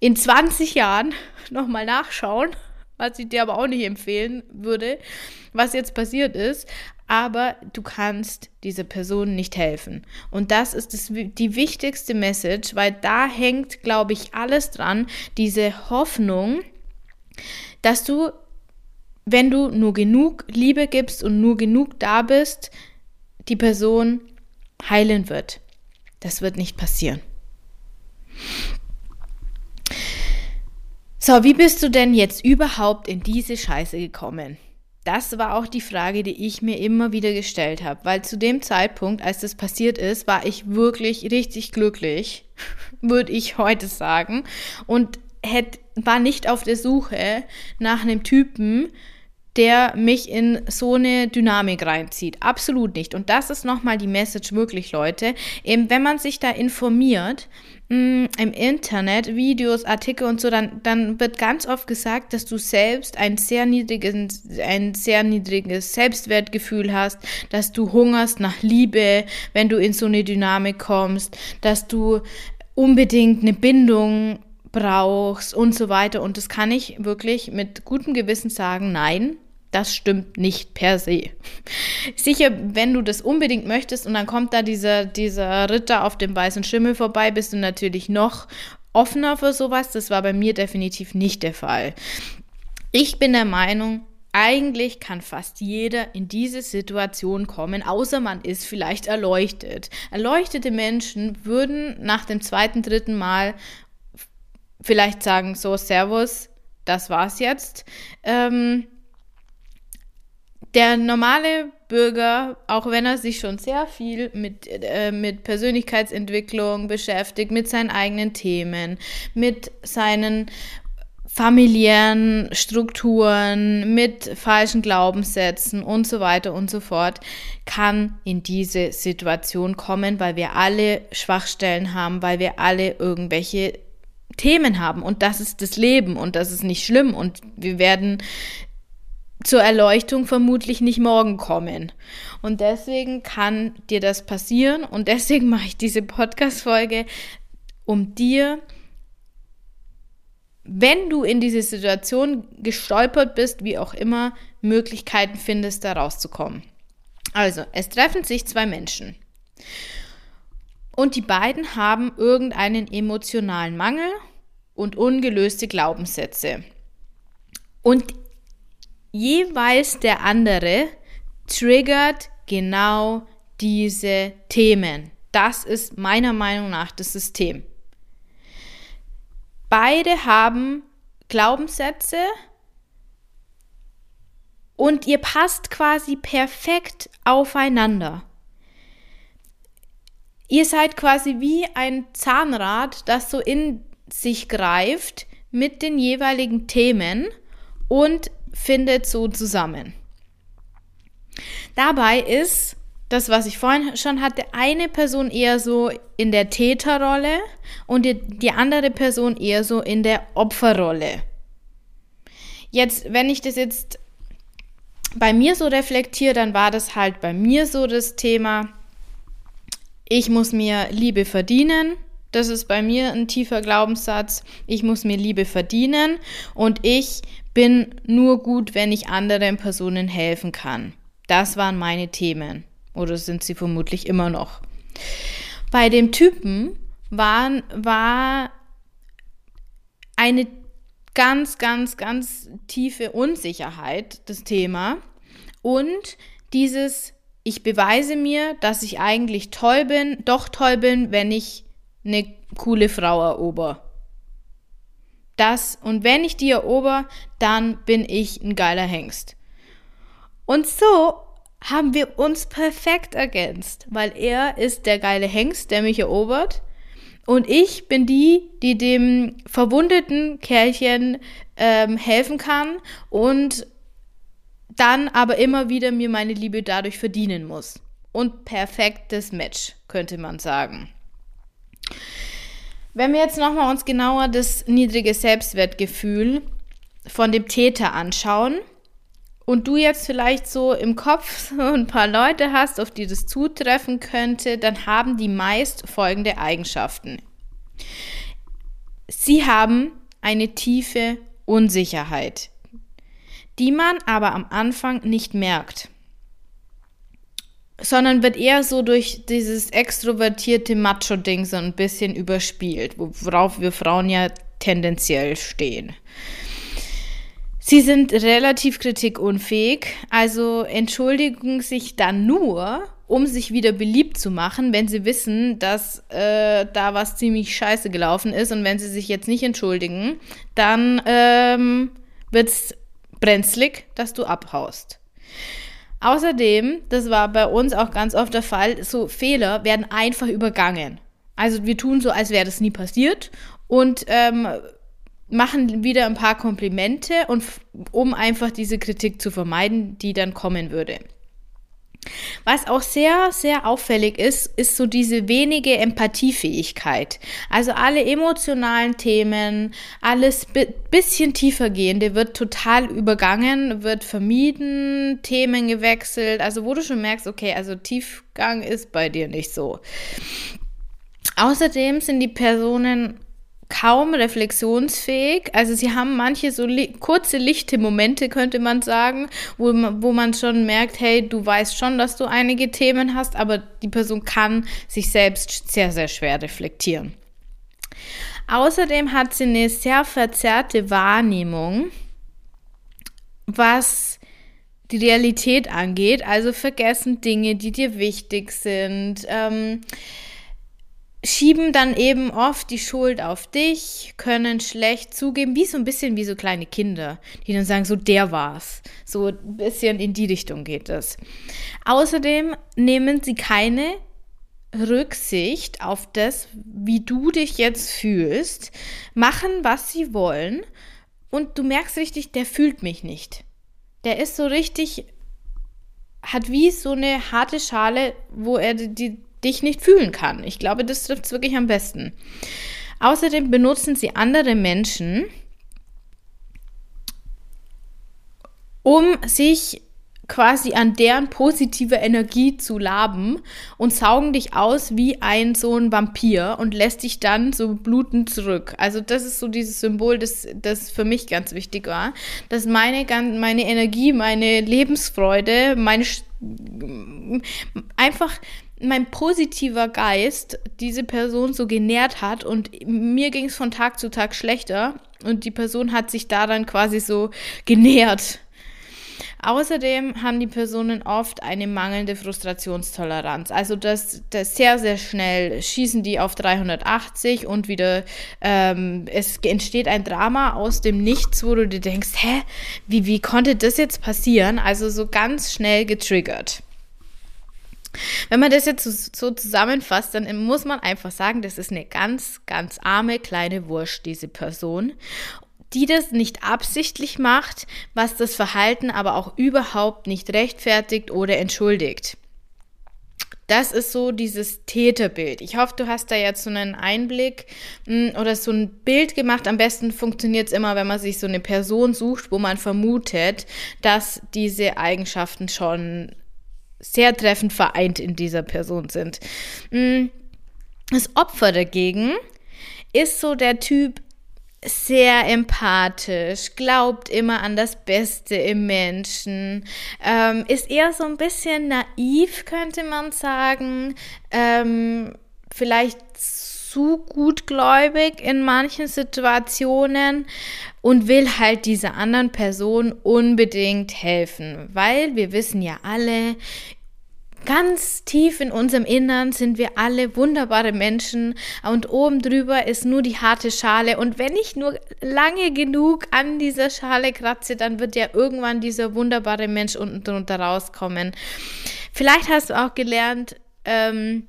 in 20 Jahren [laughs] nochmal nachschauen, was ich dir aber auch nicht empfehlen würde, was jetzt passiert ist aber du kannst dieser Person nicht helfen. Und das ist das, die wichtigste Message, weil da hängt, glaube ich, alles dran, diese Hoffnung, dass du, wenn du nur genug Liebe gibst und nur genug da bist, die Person heilen wird. Das wird nicht passieren. So, wie bist du denn jetzt überhaupt in diese Scheiße gekommen? Das war auch die Frage, die ich mir immer wieder gestellt habe, weil zu dem Zeitpunkt, als das passiert ist, war ich wirklich richtig glücklich, [laughs] würde ich heute sagen, und hätte, war nicht auf der Suche nach einem Typen, der mich in so eine Dynamik reinzieht. Absolut nicht. Und das ist nochmal die Message wirklich, Leute. Eben, wenn man sich da informiert, Mm, im Internet, Videos, Artikel und so, dann, dann wird ganz oft gesagt, dass du selbst ein sehr niedriges, ein sehr niedriges Selbstwertgefühl hast, dass du hungerst nach Liebe, wenn du in so eine Dynamik kommst, dass du unbedingt eine Bindung brauchst und so weiter. Und das kann ich wirklich mit gutem Gewissen sagen, nein, das stimmt nicht per se. Sicher, wenn du das unbedingt möchtest und dann kommt da dieser, dieser Ritter auf dem weißen Schimmel vorbei, bist du natürlich noch offener für sowas. Das war bei mir definitiv nicht der Fall. Ich bin der Meinung, eigentlich kann fast jeder in diese Situation kommen, außer man ist vielleicht erleuchtet. Erleuchtete Menschen würden nach dem zweiten, dritten Mal vielleicht sagen, so, Servus, das war's jetzt. Ähm, der normale Bürger, auch wenn er sich schon sehr viel mit, äh, mit Persönlichkeitsentwicklung beschäftigt, mit seinen eigenen Themen, mit seinen familiären Strukturen, mit falschen Glaubenssätzen und so weiter und so fort, kann in diese Situation kommen, weil wir alle Schwachstellen haben, weil wir alle irgendwelche Themen haben. Und das ist das Leben und das ist nicht schlimm. Und wir werden zur Erleuchtung vermutlich nicht morgen kommen. Und deswegen kann dir das passieren. Und deswegen mache ich diese Podcast-Folge, um dir wenn du in diese Situation gestolpert bist, wie auch immer, Möglichkeiten findest, da rauszukommen. Also, es treffen sich zwei Menschen. Und die beiden haben irgendeinen emotionalen Mangel und ungelöste Glaubenssätze. Und jeweils der andere triggert genau diese Themen. Das ist meiner Meinung nach das System. Beide haben Glaubenssätze und ihr passt quasi perfekt aufeinander. Ihr seid quasi wie ein Zahnrad, das so in sich greift mit den jeweiligen Themen und findet so zusammen. Dabei ist das, was ich vorhin schon hatte, eine Person eher so in der Täterrolle und die, die andere Person eher so in der Opferrolle. Jetzt, wenn ich das jetzt bei mir so reflektiere, dann war das halt bei mir so das Thema, ich muss mir Liebe verdienen. Das ist bei mir ein tiefer Glaubenssatz. Ich muss mir Liebe verdienen und ich bin nur gut, wenn ich anderen Personen helfen kann. Das waren meine Themen. Oder sind sie vermutlich immer noch. Bei dem Typen waren, war eine ganz, ganz, ganz tiefe Unsicherheit das Thema. Und dieses, ich beweise mir, dass ich eigentlich toll bin, doch toll bin, wenn ich eine coole Frau erober. Das, und wenn ich die erober, dann bin ich ein geiler Hengst. Und so haben wir uns perfekt ergänzt, weil er ist der geile Hengst, der mich erobert. Und ich bin die, die dem verwundeten Kerlchen ähm, helfen kann und dann aber immer wieder mir meine Liebe dadurch verdienen muss. Und perfektes Match, könnte man sagen. Wenn wir jetzt nochmal uns genauer das niedrige Selbstwertgefühl von dem Täter anschauen, und du jetzt vielleicht so im Kopf [laughs] so ein paar Leute hast, auf die das zutreffen könnte, dann haben die meist folgende Eigenschaften. Sie haben eine tiefe Unsicherheit, die man aber am Anfang nicht merkt, sondern wird eher so durch dieses extrovertierte Macho-Ding so ein bisschen überspielt, worauf wir Frauen ja tendenziell stehen. Sie sind relativ kritikunfähig, also entschuldigen sich dann nur, um sich wieder beliebt zu machen, wenn sie wissen, dass äh, da was ziemlich scheiße gelaufen ist. Und wenn sie sich jetzt nicht entschuldigen, dann ähm, wird es brenzlig, dass du abhaust. Außerdem, das war bei uns auch ganz oft der Fall, so Fehler werden einfach übergangen. Also wir tun so, als wäre das nie passiert und ähm, machen wieder ein paar Komplimente und um einfach diese Kritik zu vermeiden, die dann kommen würde. Was auch sehr, sehr auffällig ist, ist so diese wenige Empathiefähigkeit. Also alle emotionalen Themen, alles bisschen tiefer gehende wird total übergangen, wird vermieden, Themen gewechselt. Also wo du schon merkst, okay, also Tiefgang ist bei dir nicht so. Außerdem sind die Personen kaum reflexionsfähig. Also sie haben manche so li kurze lichte Momente, könnte man sagen, wo, wo man schon merkt, hey, du weißt schon, dass du einige Themen hast, aber die Person kann sich selbst sehr, sehr schwer reflektieren. Außerdem hat sie eine sehr verzerrte Wahrnehmung, was die Realität angeht, also vergessen Dinge, die dir wichtig sind. Ähm, schieben dann eben oft die Schuld auf dich, können schlecht zugeben, wie so ein bisschen wie so kleine Kinder, die dann sagen, so der war's. So ein bisschen in die Richtung geht es. Außerdem nehmen sie keine Rücksicht auf das, wie du dich jetzt fühlst, machen, was sie wollen und du merkst richtig, der fühlt mich nicht. Der ist so richtig, hat wie so eine harte Schale, wo er die, dich nicht fühlen kann. Ich glaube, das trifft es wirklich am besten. Außerdem benutzen sie andere Menschen, um sich quasi an deren positive Energie zu laben und saugen dich aus wie ein so ein Vampir und lässt dich dann so blutend zurück. Also das ist so dieses Symbol, das, das für mich ganz wichtig war, dass meine, meine Energie, meine Lebensfreude, meine einfach mein positiver Geist diese Person so genährt hat und mir ging es von Tag zu Tag schlechter und die Person hat sich da dann quasi so genährt. Außerdem haben die Personen oft eine mangelnde Frustrationstoleranz. Also das, das sehr, sehr schnell schießen die auf 380 und wieder ähm, es entsteht ein Drama aus dem Nichts, wo du dir denkst, hä, wie, wie konnte das jetzt passieren? Also so ganz schnell getriggert. Wenn man das jetzt so, zusammenfasst, dann muss man einfach sagen, das ist eine ganz, ganz arme kleine Wurst, diese Person die das nicht absichtlich macht, was das Verhalten aber auch überhaupt nicht rechtfertigt oder entschuldigt. Das ist so dieses Täterbild. Ich hoffe, du hast da jetzt so einen Einblick hm, oder so ein Bild gemacht. Am besten funktioniert es immer, wenn man sich so eine Person sucht, wo man vermutet, dass diese Eigenschaften schon sehr treffend vereint in dieser Person sind. Hm, das Opfer dagegen ist so der Typ, sehr empathisch, glaubt immer an das Beste im Menschen, ähm, ist eher so ein bisschen naiv, könnte man sagen, ähm, vielleicht zu gutgläubig in manchen Situationen und will halt dieser anderen Person unbedingt helfen, weil wir wissen ja alle, Ganz tief in unserem Innern sind wir alle wunderbare Menschen und oben drüber ist nur die harte Schale. Und wenn ich nur lange genug an dieser Schale kratze, dann wird ja irgendwann dieser wunderbare Mensch unten drunter rauskommen. Vielleicht hast du auch gelernt, ähm,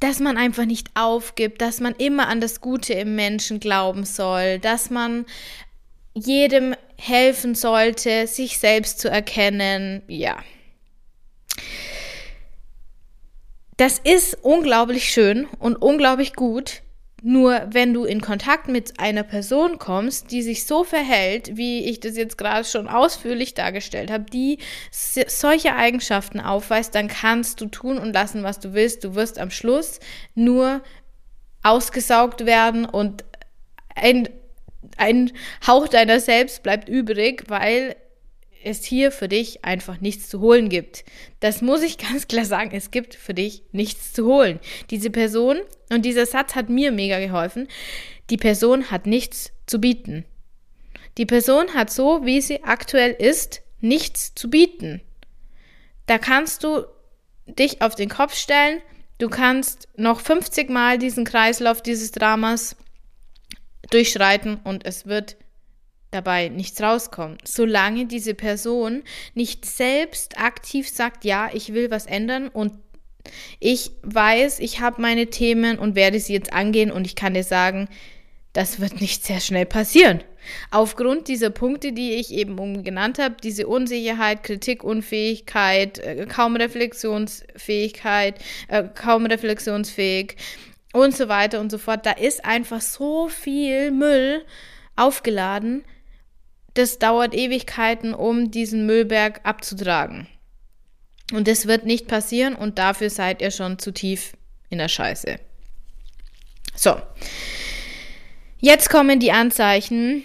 dass man einfach nicht aufgibt, dass man immer an das Gute im Menschen glauben soll, dass man jedem helfen sollte, sich selbst zu erkennen. Ja. Das ist unglaublich schön und unglaublich gut. Nur wenn du in Kontakt mit einer Person kommst, die sich so verhält, wie ich das jetzt gerade schon ausführlich dargestellt habe, die solche Eigenschaften aufweist, dann kannst du tun und lassen, was du willst. Du wirst am Schluss nur ausgesaugt werden und ein ein Hauch deiner selbst bleibt übrig, weil es hier für dich einfach nichts zu holen gibt. Das muss ich [laughs] ganz klar sagen, es gibt für dich nichts zu holen. Diese Person, und dieser Satz hat mir mega geholfen, die Person hat nichts zu bieten. Die Person hat so, wie sie aktuell ist, nichts zu bieten. Da kannst du dich auf den Kopf stellen, du kannst noch 50 Mal diesen Kreislauf dieses Dramas durchschreiten und es wird dabei nichts rauskommen. Solange diese Person nicht selbst aktiv sagt, ja, ich will was ändern und ich weiß, ich habe meine Themen und werde sie jetzt angehen und ich kann dir sagen, das wird nicht sehr schnell passieren. Aufgrund dieser Punkte, die ich eben genannt habe, diese Unsicherheit, Kritikunfähigkeit, äh, kaum Reflexionsfähigkeit, äh, kaum reflexionsfähig, und so weiter und so fort. Da ist einfach so viel Müll aufgeladen. Das dauert Ewigkeiten, um diesen Müllberg abzutragen. Und das wird nicht passieren und dafür seid ihr schon zu tief in der Scheiße. So. Jetzt kommen die Anzeichen,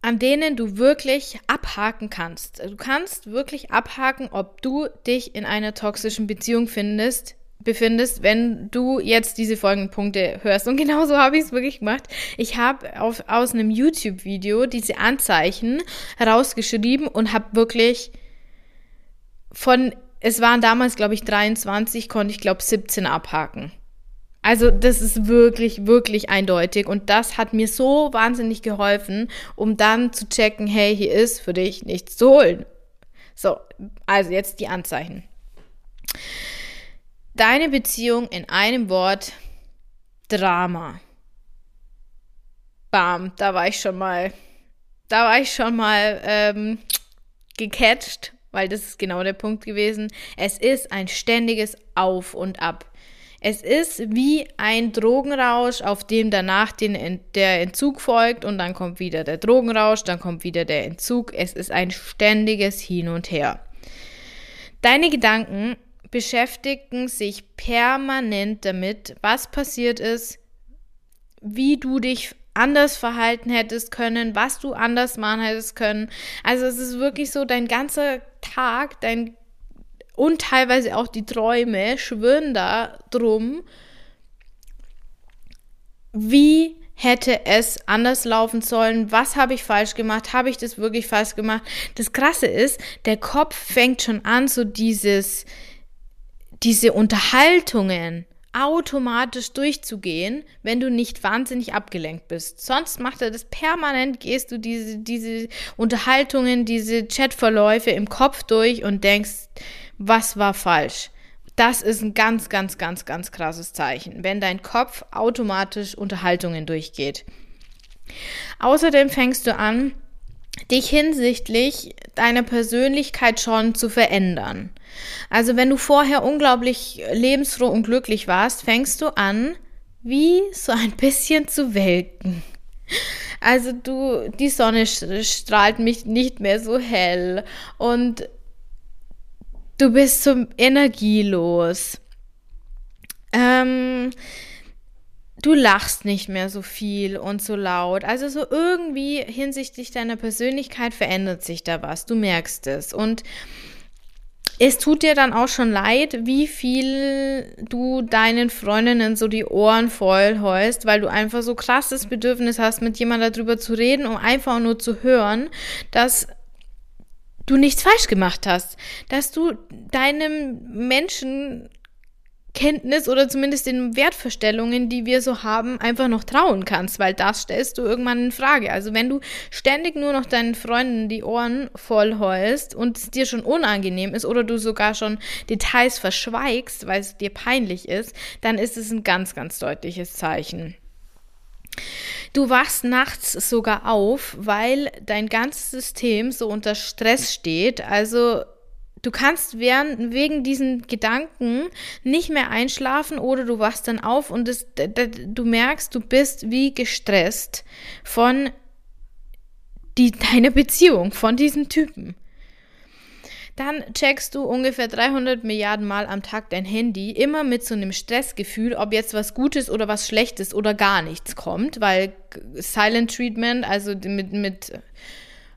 an denen du wirklich abhaken kannst. Du kannst wirklich abhaken, ob du dich in einer toxischen Beziehung findest, befindest, wenn du jetzt diese folgenden Punkte hörst. Und genau so habe ich es wirklich gemacht. Ich habe aus einem YouTube-Video diese Anzeichen herausgeschrieben und habe wirklich von, es waren damals, glaube ich, 23, konnte ich, glaube 17 abhaken. Also das ist wirklich, wirklich eindeutig und das hat mir so wahnsinnig geholfen, um dann zu checken, hey, hier ist für dich nichts zu holen. So, also jetzt die Anzeichen. Deine Beziehung in einem Wort Drama. bam, da war ich schon mal, da war ich schon mal ähm, gecatcht, weil das ist genau der Punkt gewesen. Es ist ein ständiges Auf und Ab. Es ist wie ein Drogenrausch, auf dem danach den, der Entzug folgt und dann kommt wieder der Drogenrausch, dann kommt wieder der Entzug. Es ist ein ständiges Hin und Her. Deine Gedanken beschäftigen sich permanent damit, was passiert ist, wie du dich anders verhalten hättest können, was du anders machen hättest können. Also es ist wirklich so, dein ganzer Tag, dein und teilweise auch die Träume schwören da drum, wie hätte es anders laufen sollen? Was habe ich falsch gemacht? Habe ich das wirklich falsch gemacht? Das Krasse ist, der Kopf fängt schon an, so dieses, diese Unterhaltungen automatisch durchzugehen, wenn du nicht wahnsinnig abgelenkt bist. Sonst macht er das permanent, gehst du diese, diese Unterhaltungen, diese Chatverläufe im Kopf durch und denkst, was war falsch. Das ist ein ganz, ganz, ganz, ganz krasses Zeichen, wenn dein Kopf automatisch Unterhaltungen durchgeht. Außerdem fängst du an, dich hinsichtlich deiner Persönlichkeit schon zu verändern. Also wenn du vorher unglaublich lebensfroh und glücklich warst, fängst du an, wie so ein [laughs] bisschen zu welken. Also du, die Sonne strahlt mich nicht mehr so hell und du bist so energielos. Ähm, du lachst nicht mehr so viel und so laut. Also so irgendwie hinsichtlich deiner Persönlichkeit verändert sich da was. Du merkst es. Und es tut dir dann auch schon leid, wie viel du deinen Freundinnen so die Ohren voll heust, weil du einfach so krasses Bedürfnis hast, mit jemandem darüber zu reden, um einfach nur zu hören, dass du nichts falsch gemacht hast, dass du deinem Menschenkenntnis oder zumindest den Wertvorstellungen, die wir so haben, einfach noch trauen kannst, weil das stellst du irgendwann in Frage. Also wenn du ständig nur noch deinen Freunden die Ohren voll heulst und es dir schon unangenehm ist oder du sogar schon Details verschweigst, weil es dir peinlich ist, dann ist es ein ganz, ganz deutliches Zeichen. Du wachst nachts sogar auf, weil dein ganzes System so unter Stress steht. Also du kannst während, wegen diesen Gedanken nicht mehr einschlafen oder du wachst dann auf und das, du merkst, du bist wie gestresst von die, [laughs] deiner Beziehung, von diesem Typen. Dann checkst du ungefähr 300 Milliarden Mal am Tag dein Handy, immer mit so einem Stressgefühl, ob jetzt was Gutes oder was Schlechtes oder gar nichts kommt, weil Silent Treatment, also mit, mit,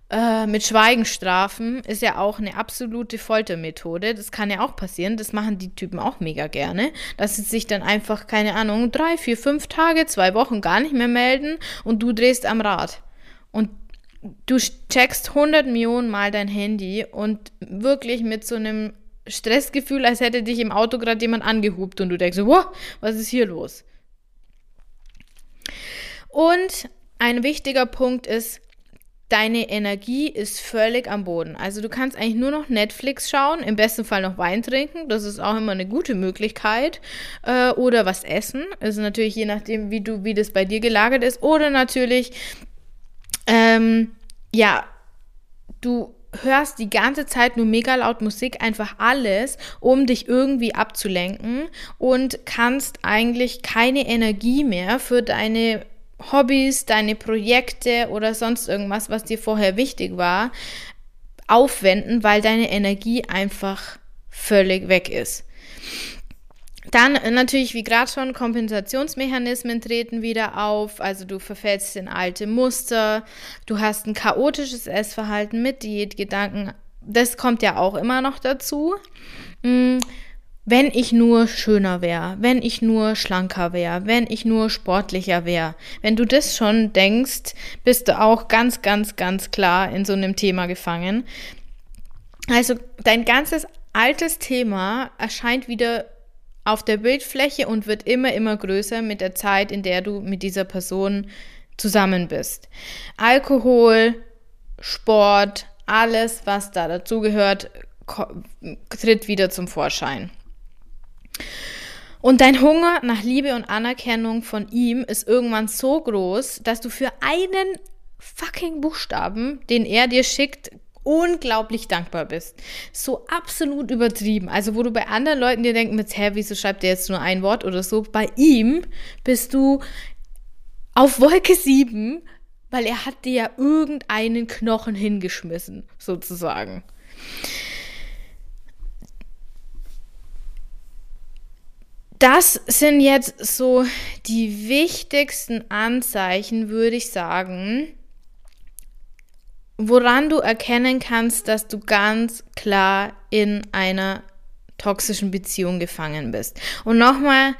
äh, mit Schweigenstrafen, ist ja auch eine absolute Foltermethode. Das kann ja auch passieren. Das machen die Typen auch mega gerne, dass sie sich dann einfach, keine Ahnung, drei, vier, fünf Tage, zwei Wochen gar nicht mehr melden und du drehst am Rad. Und du checkst 100 Millionen Mal dein Handy und wirklich mit so einem Stressgefühl, als hätte dich im Auto gerade jemand angehupt und du denkst, wow, was ist hier los? Und ein wichtiger Punkt ist, deine Energie ist völlig am Boden. Also du kannst eigentlich nur noch Netflix schauen, im besten Fall noch Wein trinken, das ist auch immer eine gute Möglichkeit. Äh, oder was essen, also natürlich je nachdem, wie du, wie das bei dir gelagert ist. Oder natürlich ähm, ja, du hörst die ganze Zeit nur mega laut Musik, einfach alles, um dich irgendwie abzulenken und kannst eigentlich keine Energie mehr für deine Hobbys, deine Projekte oder sonst irgendwas, was dir vorher wichtig war, aufwenden, weil deine Energie einfach völlig weg ist. Dann äh, natürlich, wie gerade schon, Kompensationsmechanismen treten wieder auf. Also du verfällst in alte Muster, du hast ein chaotisches Essverhalten mit Diätgedanken. Das kommt ja auch immer noch dazu. Mm, wenn ich nur schöner wäre, wenn ich nur schlanker wäre, wenn ich nur sportlicher wäre. Wenn du das schon denkst, bist du auch ganz, ganz, ganz klar in so einem Thema gefangen. Also dein ganzes altes Thema erscheint wieder auf der Bildfläche und wird immer, immer größer mit der Zeit, in der du mit dieser Person zusammen bist. Alkohol, Sport, alles, was da dazugehört, tritt wieder zum Vorschein. Und dein Hunger nach Liebe und Anerkennung von ihm ist irgendwann so groß, dass du für einen fucking Buchstaben, den er dir schickt, unglaublich dankbar bist. So absolut übertrieben. Also, wo du bei anderen Leuten dir denken mit, hä, wieso schreibt der jetzt nur ein Wort oder so? Bei ihm bist du auf Wolke 7, weil er hat dir ja irgendeinen Knochen hingeschmissen, sozusagen. Das sind jetzt so die wichtigsten Anzeichen, würde ich sagen, woran du erkennen kannst, dass du ganz klar in einer toxischen Beziehung gefangen bist. Und nochmal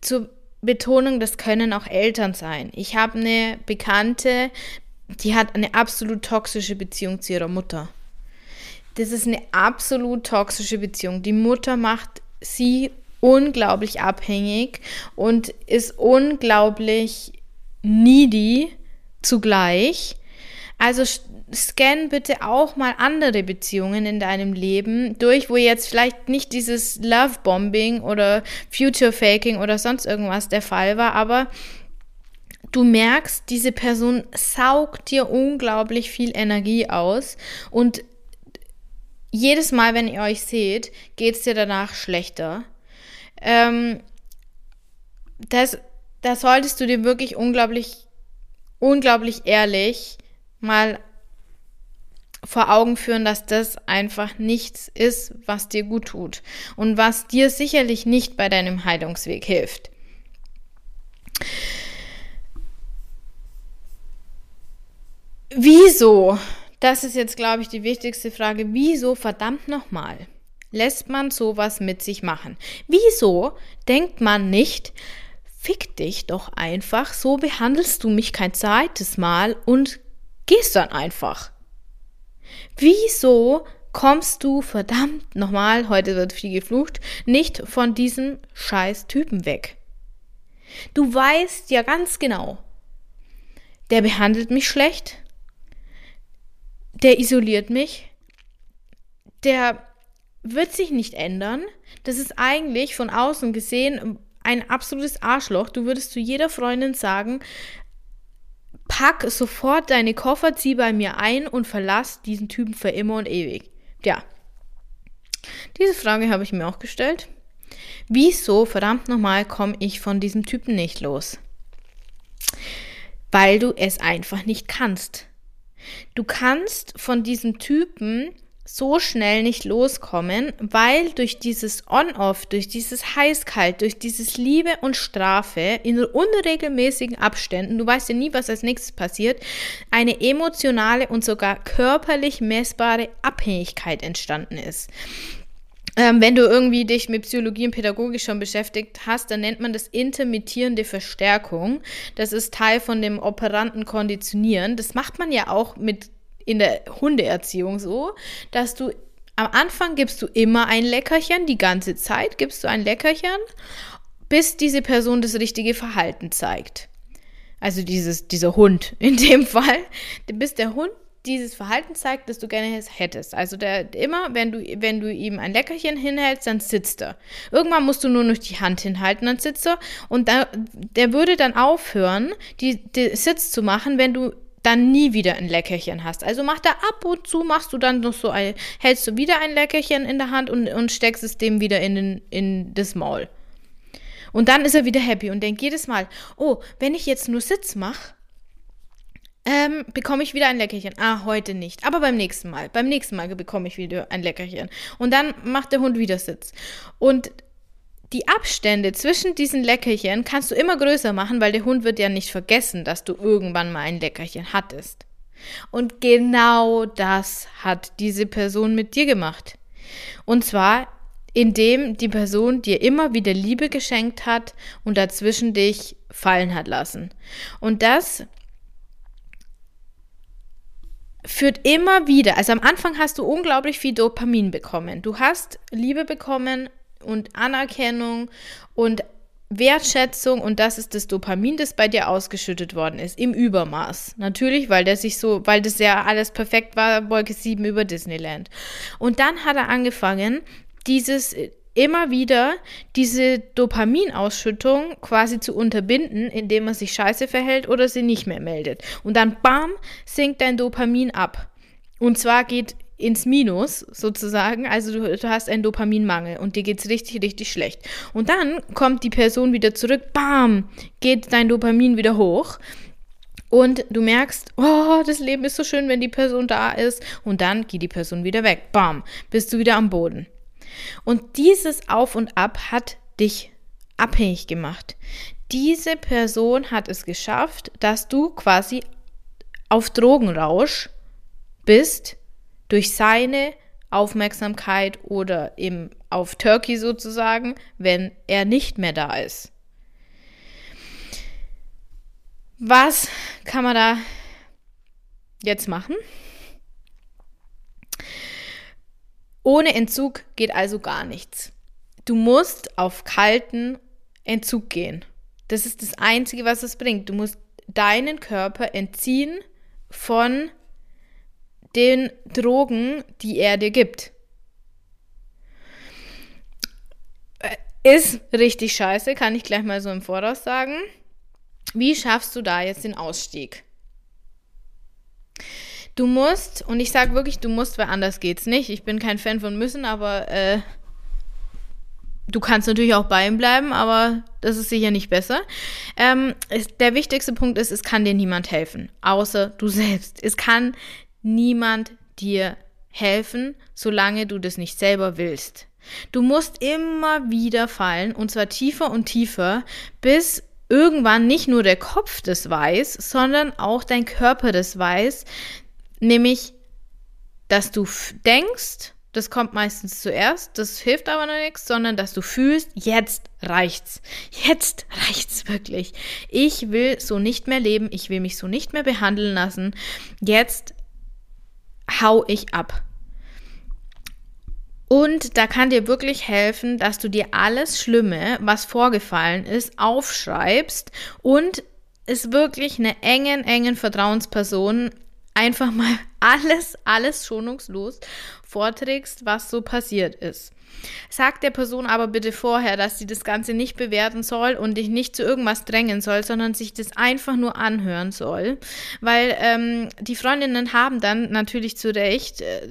zur Betonung, das können auch Eltern sein. Ich habe eine Bekannte, die hat eine absolut toxische Beziehung zu ihrer Mutter. Das ist eine absolut toxische Beziehung. Die Mutter macht sie unglaublich abhängig und ist unglaublich needy zugleich. Also scan bitte auch mal andere Beziehungen in deinem Leben durch, wo jetzt vielleicht nicht dieses Love-Bombing oder Future-Faking oder sonst irgendwas der Fall war, aber du merkst, diese Person saugt dir unglaublich viel Energie aus und jedes Mal, wenn ihr euch seht, geht es dir danach schlechter. Ähm, das, da solltest du dir wirklich unglaublich, unglaublich ehrlich mal vor Augen führen, dass das einfach nichts ist, was dir gut tut und was dir sicherlich nicht bei deinem Heilungsweg hilft. Wieso? Das ist jetzt, glaube ich, die wichtigste Frage. Wieso verdammt nochmal lässt man sowas mit sich machen? Wieso denkt man nicht, fick dich doch einfach, so behandelst du mich kein zweites Mal und gehst dann einfach? Wieso kommst du verdammt nochmal, heute wird viel geflucht, nicht von diesem scheiß Typen weg? Du weißt ja ganz genau, der behandelt mich schlecht, der isoliert mich, der wird sich nicht ändern. Das ist eigentlich von außen gesehen ein absolutes Arschloch. Du würdest zu jeder Freundin sagen, pack sofort deine Koffer, zieh bei mir ein und verlass diesen Typen für immer und ewig. Ja. Diese Frage habe ich mir auch gestellt. Wieso, verdammt nochmal, komme ich von diesem Typen nicht los? Weil du es einfach nicht kannst. Du kannst von diesem Typen so schnell nicht loskommen, weil durch dieses On-Off, durch dieses Heiß-Kalt, durch dieses Liebe und Strafe in unregelmäßigen Abständen, du weißt ja nie, was als nächstes passiert, eine emotionale und sogar körperlich messbare Abhängigkeit entstanden ist. Ähm, wenn du irgendwie dich mit Psychologie und Pädagogik schon beschäftigt hast, dann nennt man das intermittierende Verstärkung. Das ist Teil von dem operanten Konditionieren. Das macht man ja auch mit in der Hundeerziehung so, dass du am Anfang gibst du immer ein Leckerchen, die ganze Zeit gibst du ein Leckerchen, bis diese Person das richtige Verhalten zeigt. Also dieses, dieser Hund [laughs] in dem Fall, bis der Hund dieses Verhalten zeigt, das du gerne hättest. Also der immer, wenn du, wenn du ihm ein Leckerchen hinhältst, dann sitzt er. Irgendwann musst du nur noch die Hand hinhalten, dann sitzt er. Und da, der würde dann aufhören, die, die Sitz zu machen, wenn du dann nie wieder ein Leckerchen hast. Also mach da ab und zu, machst du dann noch so ein, hältst du wieder ein Leckerchen in der Hand und, und steckst es dem wieder in, den, in das Maul. Und dann ist er wieder happy und denkt jedes Mal, oh, wenn ich jetzt nur Sitz mache, ähm, bekomme ich wieder ein Leckerchen. Ah, heute nicht. Aber beim nächsten Mal. Beim nächsten Mal bekomme ich wieder ein Leckerchen. Und dann macht der Hund wieder Sitz. Und die Abstände zwischen diesen Leckerchen kannst du immer größer machen, weil der Hund wird ja nicht vergessen, dass du irgendwann mal ein Leckerchen hattest. Und genau das hat diese Person mit dir gemacht. Und zwar, indem die Person dir immer wieder Liebe geschenkt hat und dazwischen dich fallen hat lassen. Und das führt immer wieder, also am Anfang hast du unglaublich viel Dopamin bekommen. Du hast Liebe bekommen, und Anerkennung und Wertschätzung und das ist das Dopamin, das bei dir ausgeschüttet worden ist, im Übermaß. Natürlich, weil der sich so, weil das ja alles perfekt war, Wolke 7 über Disneyland. Und dann hat er angefangen, dieses immer wieder diese Dopaminausschüttung quasi zu unterbinden, indem man sich scheiße verhält oder sie nicht mehr meldet. Und dann, bam, sinkt dein Dopamin ab. Und zwar geht ins Minus sozusagen. Also du, du, hast einen Dopaminmangel und dir geht es richtig, richtig schlecht. Und dann kommt die Person wieder zurück, bam, geht dein Dopamin wieder hoch. Und du merkst, oh, das Leben ist so schön, wenn die Person da ist. Und dann geht die Person wieder weg. Bam, bist du wieder am Boden. Und dieses Auf und Ab hat dich abhängig gemacht. Diese Person hat es geschafft, dass du quasi auf Drogenrausch bist durch seine Aufmerksamkeit oder eben auf Turkey sozusagen, wenn er nicht mehr da ist. Was kann man da jetzt machen? Ohne Entzug geht also gar nichts. Du musst auf kalten Entzug gehen. Das ist das Einzige, was es bringt. Du musst deinen Körper entziehen von den Drogen, die er dir gibt. Äh, ist richtig scheiße, kann ich gleich mal so im Voraus sagen. Wie schaffst du da jetzt den Ausstieg? Du musst, und ich sage wirklich, du musst, weil anders geht's nicht. Ich bin kein Fan von müssen, aber äh, du kannst natürlich auch bei ihm bleiben, aber das ist sicher nicht besser. Ähm, ist, der wichtigste Punkt ist, es kann dir niemand helfen, außer du selbst. Es kann niemand dir helfen, solange du das nicht selber willst. Du musst immer wieder fallen, und zwar tiefer und tiefer, bis irgendwann nicht nur der Kopf das weiß, sondern auch dein Körper das weiß, nämlich, dass du denkst, das kommt meistens zuerst, das hilft aber noch nichts, sondern dass du fühlst, jetzt reicht's. Jetzt reicht's wirklich. Ich will so nicht mehr leben, ich will mich so nicht mehr behandeln lassen. Jetzt hau ich ab. Und da kann dir wirklich helfen, dass du dir alles Schlimme, was vorgefallen ist, aufschreibst und es wirklich eine engen, engen Vertrauensperson einfach mal [laughs] alles, alles schonungslos vorträgst, was so passiert ist. Sag der Person aber bitte vorher, dass sie das Ganze nicht bewerten soll und dich nicht zu irgendwas drängen soll, sondern sich das einfach nur anhören soll. Weil ähm, die Freundinnen haben dann natürlich zu Recht äh,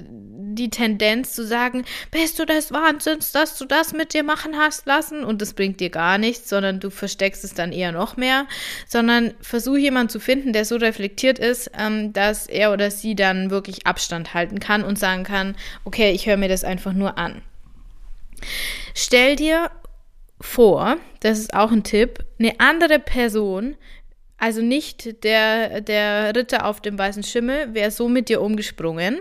die Tendenz zu sagen, bist du des Wahnsinns, dass du das mit dir machen hast lassen? Und das bringt dir gar nichts, sondern du versteckst es dann eher noch mehr. Sondern versuch jemanden zu finden, der so reflektiert ist, ähm, dass er oder sie dann wirklich Abstand halten kann und sagen kann, okay, ich höre mir das einfach nur an. Stell dir vor, das ist auch ein Tipp, eine andere Person, also nicht der, der Ritter auf dem weißen Schimmel, wäre so mit dir umgesprungen,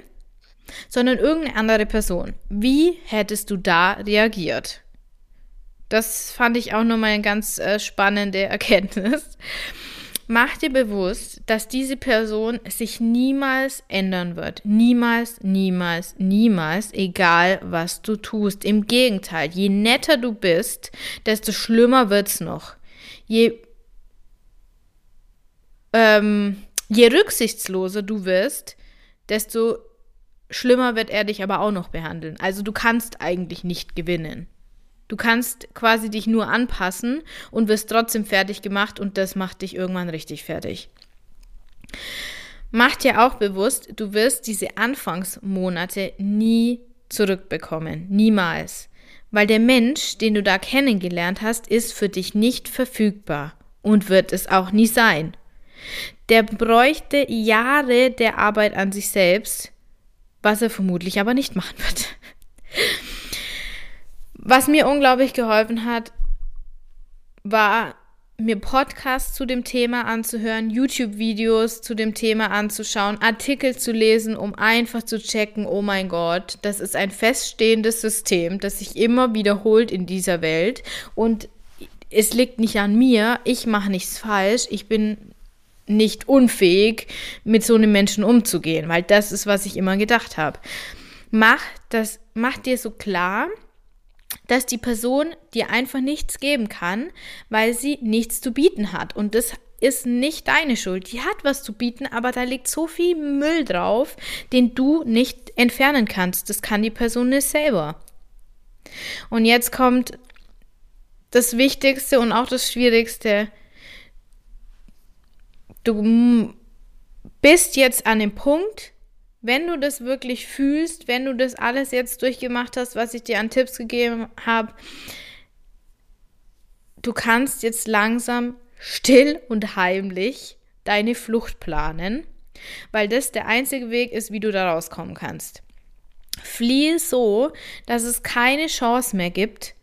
sondern irgendeine andere Person. Wie hättest du da reagiert? Das fand ich auch nochmal eine ganz äh, spannende [laughs] Erkenntnis. Mach dir bewusst, dass diese Person sich niemals ändern wird. Niemals, niemals, niemals, egal was du tust. Im Gegenteil, je netter du bist, desto schlimmer wird's noch. Je, ähm, je rücksichtsloser du wirst, desto schlimmer wird er dich aber auch noch behandeln. Also du kannst eigentlich nicht gewinnen. Du kannst quasi dich nur anpassen und wirst trotzdem fertig gemacht und das macht dich irgendwann richtig fertig. Mach dir auch bewusst, du wirst diese Anfangsmonate nie zurückbekommen. Niemals. Weil der Mensch, den du da kennengelernt hast, ist für dich nicht verfügbar und wird es auch nie sein. Der bräuchte Jahre der Arbeit an sich selbst, was er vermutlich aber nicht machen wird. Was mir unglaublich geholfen hat, war mir Podcasts zu dem Thema anzuhören, YouTube-Videos zu dem Thema anzuschauen, Artikel zu lesen, um einfach zu checken, oh mein Gott, das ist ein feststehendes System, das sich immer wiederholt in dieser Welt und es liegt nicht an mir, ich mache nichts falsch, ich bin nicht unfähig, mit so einem Menschen umzugehen, weil das ist, was ich immer gedacht habe. Mach mach dir so klar, dass die Person dir einfach nichts geben kann, weil sie nichts zu bieten hat. Und das ist nicht deine Schuld. Die hat was zu bieten, aber da liegt so viel Müll drauf, den du nicht entfernen kannst. Das kann die Person nicht selber. Und jetzt kommt das Wichtigste und auch das Schwierigste. Du bist jetzt an dem Punkt, wenn du das wirklich fühlst, wenn du das alles jetzt durchgemacht hast, was ich dir an Tipps gegeben habe, du kannst jetzt langsam still und heimlich deine Flucht planen, weil das der einzige Weg ist, wie du da rauskommen kannst. Fliehe so, dass es keine Chance mehr gibt,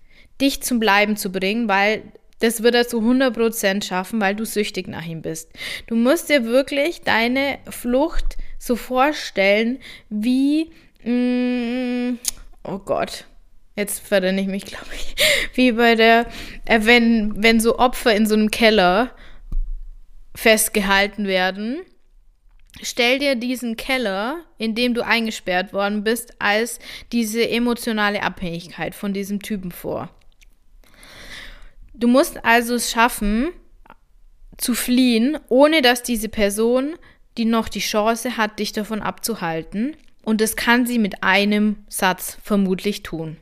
dich zum Bleiben zu bringen, weil das wird er zu 100% schaffen, weil du süchtig nach ihm bist. Du musst dir wirklich deine Flucht so vorstellen, wie, mm, oh Gott, jetzt verrenne ich mich, [laughs] glaube ich, wie bei der, äh, wenn, wenn so Opfer in so einem Keller festgehalten werden. Stell dir diesen Keller, in dem du eingesperrt worden bist, als diese emotionale Abhängigkeit von diesem Typen vor. Du musst also es schaffen, zu fliehen, ohne dass diese Person, die noch die Chance hat, dich davon abzuhalten, und das kann sie mit einem Satz vermutlich tun.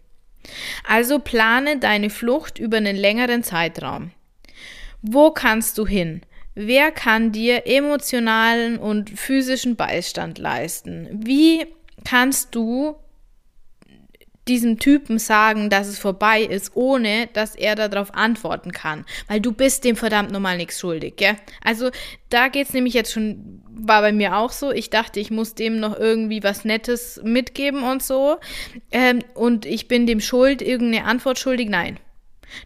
Also plane deine Flucht über einen längeren Zeitraum. Wo kannst du hin? Wer kann dir emotionalen und physischen Beistand leisten? Wie kannst du diesem Typen sagen, dass es vorbei ist, ohne dass er darauf antworten kann. Weil du bist dem verdammt normal nichts schuldig, gell? Also da geht es nämlich jetzt schon, war bei mir auch so. Ich dachte, ich muss dem noch irgendwie was Nettes mitgeben und so. Ähm, und ich bin dem schuld, irgendeine Antwort schuldig. Nein.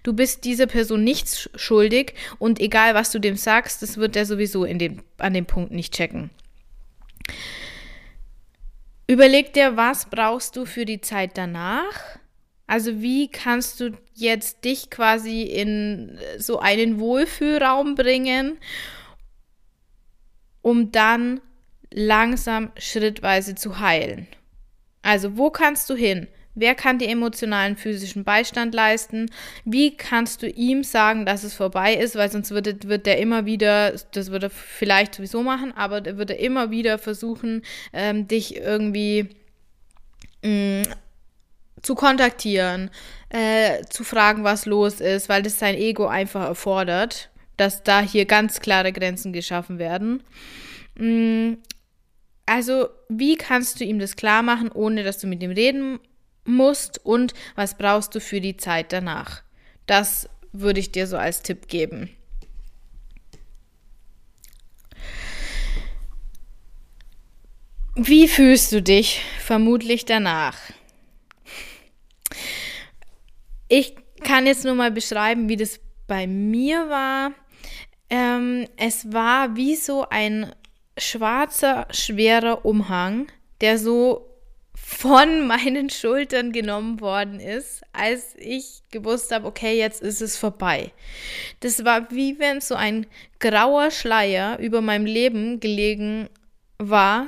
Du bist dieser Person nichts schuldig und egal was du dem sagst, das wird er sowieso in dem, an dem Punkt nicht checken. Überleg dir, was brauchst du für die Zeit danach? Also wie kannst du jetzt dich quasi in so einen Wohlfühlraum bringen, um dann langsam schrittweise zu heilen? Also wo kannst du hin? Wer kann dir emotionalen, physischen Beistand leisten? Wie kannst du ihm sagen, dass es vorbei ist? Weil sonst wird, wird er immer wieder, das wird er vielleicht sowieso machen, aber er wird er immer wieder versuchen, ähm, dich irgendwie mh, mm, zu kontaktieren, äh, zu fragen, was los ist, weil das sein Ego einfach erfordert, dass da hier ganz klare Grenzen geschaffen werden. Mh, mm, also, wie kannst du ihm das klar machen, ohne dass du mit ihm reden musst und was brauchst du für die Zeit danach. Das würde ich dir so als Tipp geben. Wie fühlst du dich vermutlich danach? Ich kann jetzt nur mal beschreiben, wie das bei mir war. Ähm, es war wie so ein schwarzer, schwerer Umhang, der so von [laughs] meinen Schultern genommen worden ist, als ich gewusst habe, okay, jetzt ist es vorbei. Das war wie wenn so ein grauer Schleier über meinem Leben gelegen war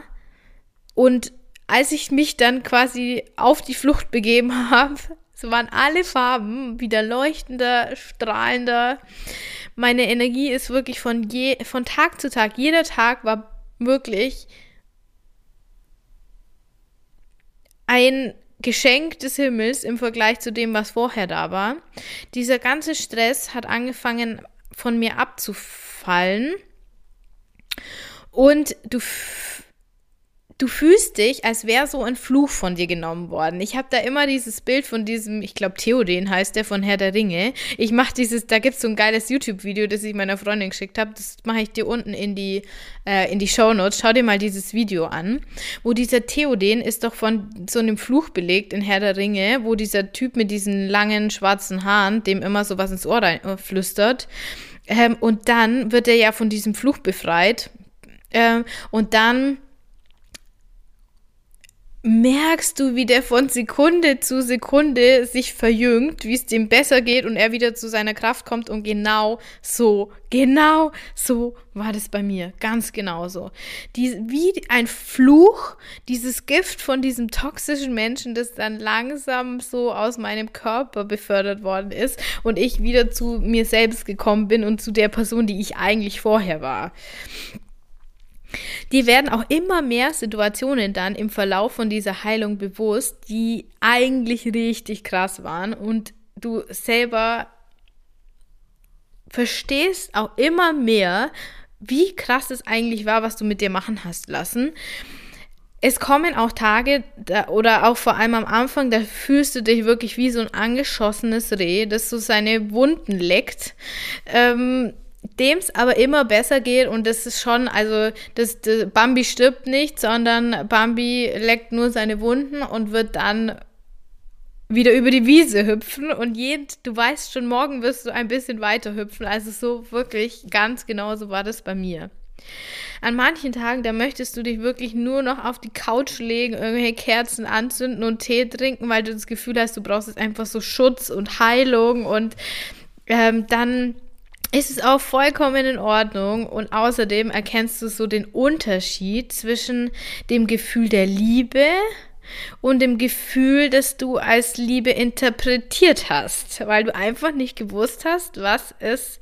und als ich mich dann quasi auf die Flucht begeben [laughs] habe, so waren alle Farben wieder leuchtender, strahlender. Meine Energie ist wirklich von je, von Tag zu Tag, jeder Tag war wirklich ein Geschenk des Himmels im Vergleich zu dem, was vorher da war. Dieser ganze Stress hat angefangen von mir abzufallen und du du fühlst dich, als wäre so ein Fluch von dir genommen worden. Ich habe da immer dieses Bild von diesem, ich glaube Theoden heißt der von Herr der Ringe. Ich mache dieses, da gibt es so ein geiles YouTube-Video, das ich meiner Freundin geschickt habe. Das mache ich dir unten in die, äh, in die Show Notes. Schau dir mal dieses Video an, wo dieser Theoden ist doch von so einem Fluch belegt in Herr der Ringe, wo dieser Typ mit diesen langen schwarzen Haaren, dem immer so was ins Ohr rein, äh, flüstert. Ähm, und dann wird er ja von diesem Fluch befreit. Ähm, und dann merkst du, wie der von Sekunde zu Sekunde sich verjüngt, wie es dem besser geht und er wieder zu seiner Kraft kommt und genau so, genau so war das bei mir, ganz genau so. Die, wie ein Fluch, dieses Gift von diesem toxischen Menschen, das dann langsam so aus meinem Körper befördert worden ist und ich wieder zu mir selbst gekommen bin und zu der Person, die ich eigentlich vorher war. Dir werden auch immer mehr Situationen dann im Verlauf von dieser Heilung bewusst, die eigentlich richtig krass waren und du selber verstehst auch immer mehr, wie krass es eigentlich war, was du mit dir machen hast lassen. Es kommen auch Tage da, oder auch vor allem am Anfang, da fühlst du dich wirklich wie so ein angeschossenes Reh, das so seine Wunden leckt. Ähm, dem es aber immer besser geht und das ist schon, also das, das, Bambi stirbt nicht, sondern Bambi leckt nur seine Wunden und wird dann wieder über die Wiese hüpfen und jeden, du weißt schon, morgen wirst du ein bisschen weiter hüpfen. Also so wirklich ganz genau so war das bei mir. An manchen Tagen, da möchtest du dich wirklich nur noch auf die Couch legen, irgendwelche Kerzen anzünden und Tee trinken, weil du das Gefühl hast, du brauchst jetzt einfach so Schutz und Heilung und ähm, dann ist es auch vollkommen in Ordnung und außerdem erkennst du so den Unterschied zwischen dem Gefühl der Liebe und dem Gefühl, das du als Liebe interpretiert hast, weil du einfach nicht gewusst hast, was es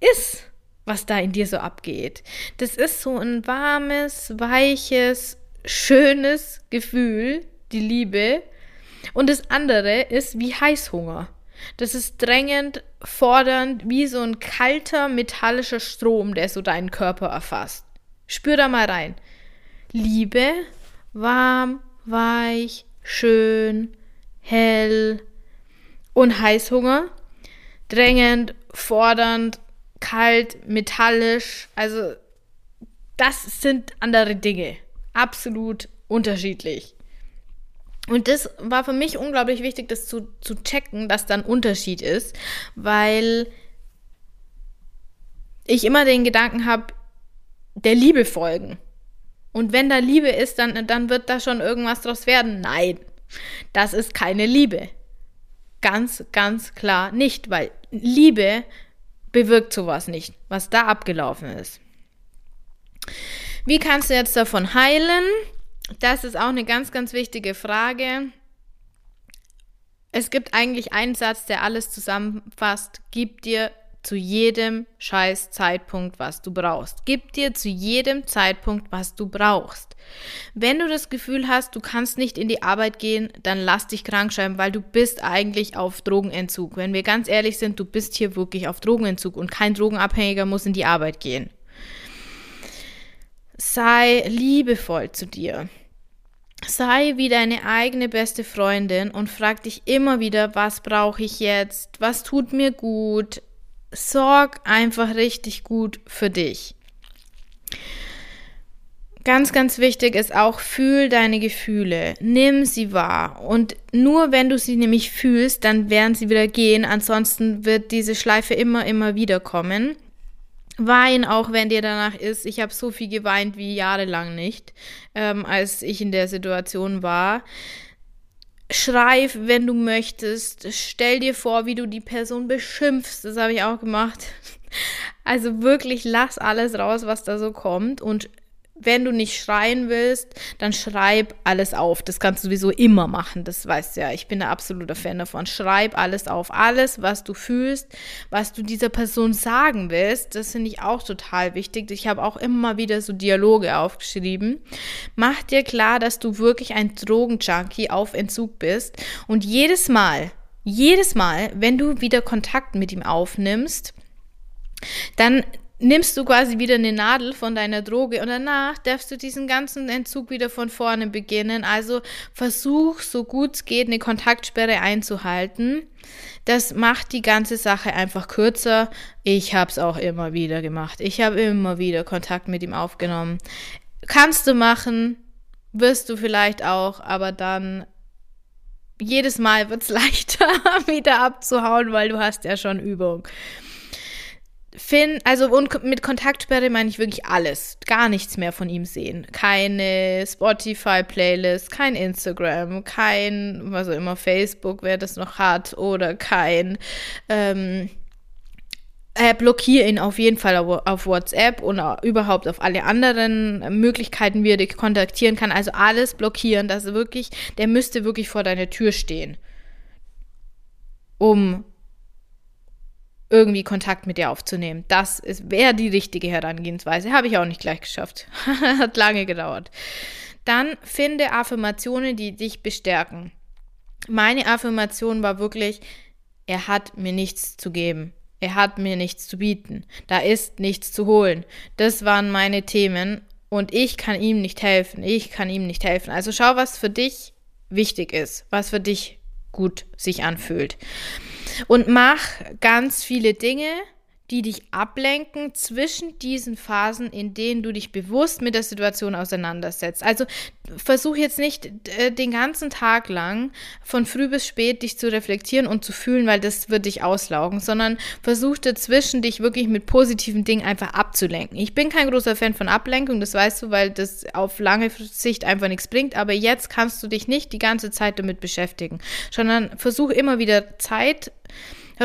ist, was da in dir so abgeht. Das ist so ein warmes, weiches, schönes Gefühl, die Liebe. Und das andere ist wie Heißhunger. Das ist drängend, fordernd, wie so ein kalter, metallischer Strom, der so deinen Körper erfasst. Spür da mal rein. Liebe, warm, weich, schön, hell und Heißhunger. Drängend, fordernd, kalt, metallisch. Also das sind andere Dinge. Absolut unterschiedlich. Und das war für mich unglaublich wichtig, das zu, zu checken, dass da ein Unterschied ist, weil ich immer den Gedanken habe, der Liebe folgen. Und wenn da Liebe ist, dann, dann wird da schon irgendwas draus werden. Nein, das ist keine Liebe. Ganz, ganz klar nicht, weil Liebe bewirkt sowas nicht, was da abgelaufen ist. Wie kannst du jetzt davon heilen? Das ist auch eine ganz, ganz wichtige Frage. Es gibt eigentlich einen Satz, der alles zusammenfasst. Gib dir zu jedem scheiß Zeitpunkt, was du brauchst. Gib dir zu jedem Zeitpunkt, was du brauchst. Wenn du das Gefühl hast, du kannst nicht in die Arbeit gehen, dann lass dich krank schreiben, weil du bist eigentlich auf Drogenentzug. Wenn wir ganz ehrlich sind, du bist hier wirklich auf Drogenentzug und kein Drogenabhängiger muss in die Arbeit gehen. Sei liebevoll zu dir. Sei wie deine eigene beste Freundin und frag dich immer wieder, was brauche ich jetzt? Was tut mir gut? sorg einfach richtig gut für dich. Ganz, ganz wichtig ist auch, fühl deine Gefühle, nimm sie wahr. Und nur wenn du sie nämlich fühlst, dann werden sie wieder gehen. Ansonsten wird diese Schleife immer, immer wieder kommen. Wein auch, wenn dir danach ist. Ich habe so viel geweint wie jahrelang nicht, ähm, als ich in der Situation war. Schreib, wenn du möchtest. Stell dir vor, wie du die Person beschimpfst. Das habe ich auch gemacht. [laughs] Also wirklich lass alles raus, was da so kommt und wenn du nicht schreien willst, dann schreib alles auf. Das kannst du sowieso immer machen. Das weißt du ja. Ich bin ein absoluter Fan davon. Schreib alles auf. Alles, was du fühlst, was du dieser Person sagen willst. Das finde ich auch total wichtig. Ich habe auch immer wieder so Dialoge aufgeschrieben. Mach dir klar, dass du wirklich ein Drogenjunkie auf Entzug bist. Und jedes Mal, jedes Mal, wenn du wieder Kontakt mit ihm aufnimmst, dann nimmst du quasi wieder eine Nadel von deiner Droge und danach darfst du diesen ganzen Entzug wieder von vorne beginnen. Also versuch, so gut es geht, eine Kontaktsperre einzuhalten. Das macht die ganze Sache einfach kürzer. Ich habe es auch immer wieder gemacht. Ich habe immer wieder Kontakt mit ihm aufgenommen. Kannst du machen, wirst du vielleicht auch, aber dann jedes Mal wird es [laughs] leichter, wieder abzuhauen, weil du hast ja schon Übung. Finn, also und mit Kontaktsperre meine ich wirklich alles. Gar nichts mehr von ihm sehen. Keine Spotify-Playlist, kein Instagram, kein, was auch immer, Facebook, wer das noch hat, oder kein, ähm, äh, blockiere ihn auf jeden Fall auf, WhatsApp und überhaupt auf alle anderen Möglichkeiten, wie er dich kontaktieren kann. Also alles blockieren, dass wirklich, der müsste wirklich vor deiner Tür stehen. Um irgendwie Kontakt mit dir aufzunehmen. Das wäre die richtige Herangehensweise. Habe ich auch nicht gleich geschafft. [laughs] Hat lange gedauert. Dann finde Affirmationen, die dich bestärken. Meine Affirmation war wirklich, er hat mir nichts zu geben. Er hat mir nichts zu bieten. Da ist nichts zu holen. Das waren meine Themen und ich kann ihm nicht helfen. Ich kann ihm nicht helfen. Also schau, was für dich wichtig ist, was für dich gut sich anfühlt. Und mach ganz viele Dinge, die dich ablenken zwischen diesen Phasen, in denen du dich bewusst mit der Situation auseinandersetzt. Also versuch jetzt nicht äh, den ganzen Tag lang von früh bis spät dich zu reflektieren und zu fühlen, weil das wird dich auslaugen, sondern versuch dazwischen dich wirklich mit positiven Dingen einfach abzulenken. Ich bin kein großer Fan von Ablenkung, das weißt du, weil das auf lange Sicht einfach nichts bringt, aber jetzt kannst du dich nicht die ganze Zeit damit beschäftigen, sondern versuch immer wieder Zeit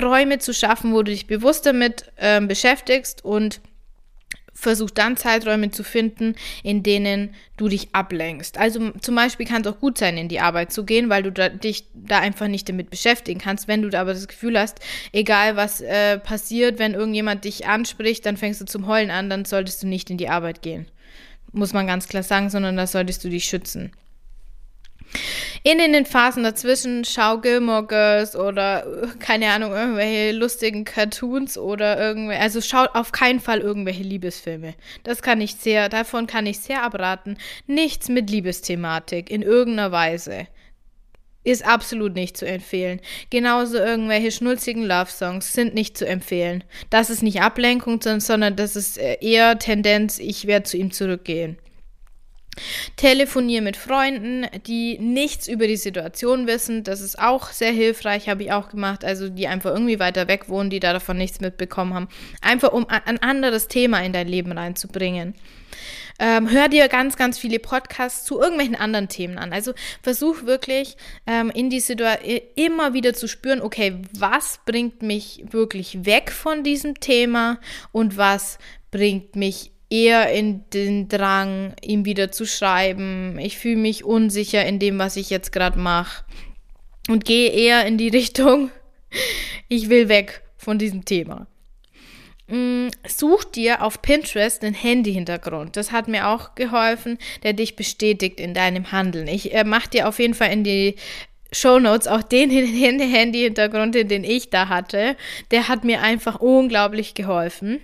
Räume zu schaffen, wo du dich bewusst damit äh, beschäftigst und versuch dann Zeiträume zu finden, in denen du dich ablenkst. Also zum Beispiel kann es auch gut sein, in die Arbeit zu gehen, weil du da, dich da einfach nicht damit beschäftigen kannst. Wenn du da aber das Gefühl hast, egal was äh, passiert, wenn irgendjemand dich anspricht, dann fängst du zum Heulen an, dann solltest du nicht in die Arbeit gehen. Muss man ganz klar sagen, sondern da solltest du dich schützen. In den Phasen dazwischen schau Gilmore Girls oder keine Ahnung, irgendwelche lustigen Cartoons oder irgendwelche, also schau auf keinen Fall irgendwelche Liebesfilme. Das kann ich sehr, davon kann ich sehr abraten. Nichts mit Liebesthematik in irgendeiner Weise. Ist absolut nicht zu empfehlen. Genauso irgendwelche schnulzigen Love-Songs sind nicht zu empfehlen. Das ist nicht Ablenkung, sondern das ist äh, eher Tendenz, ich werde zu ihm zurückgehen. Telefoniere mit Freunden, die nichts über die Situation wissen. Das ist auch sehr hilfreich, habe ich auch gemacht. Also die einfach irgendwie weiter weg wohnen, die da davon nichts mitbekommen haben. Einfach um ein anderes Thema in dein Leben reinzubringen. Ähm, hör dir ganz, ganz viele Podcasts zu irgendwelchen anderen Themen an. Also versuch wirklich ähm, in die Situation immer wieder zu spüren, okay, was bringt mich wirklich weg von diesem Thema und was bringt mich eher in den Drang, ihm wieder zu schreiben. Ich fühle mich unsicher in dem, was ich jetzt gerade mache. Und gehe eher in die [laughs] Richtung, ich will weg von diesem Thema. Mm, such dir auf Pinterest einen Handy-Hintergrund. Das hat mir auch geholfen, der dich bestätigt in deinem Handeln. Ich äh, mache dir auf jeden Fall in die Show Notes auch den Handy-Hintergrund, den ich da hatte. Der hat mir einfach unglaublich geholfen.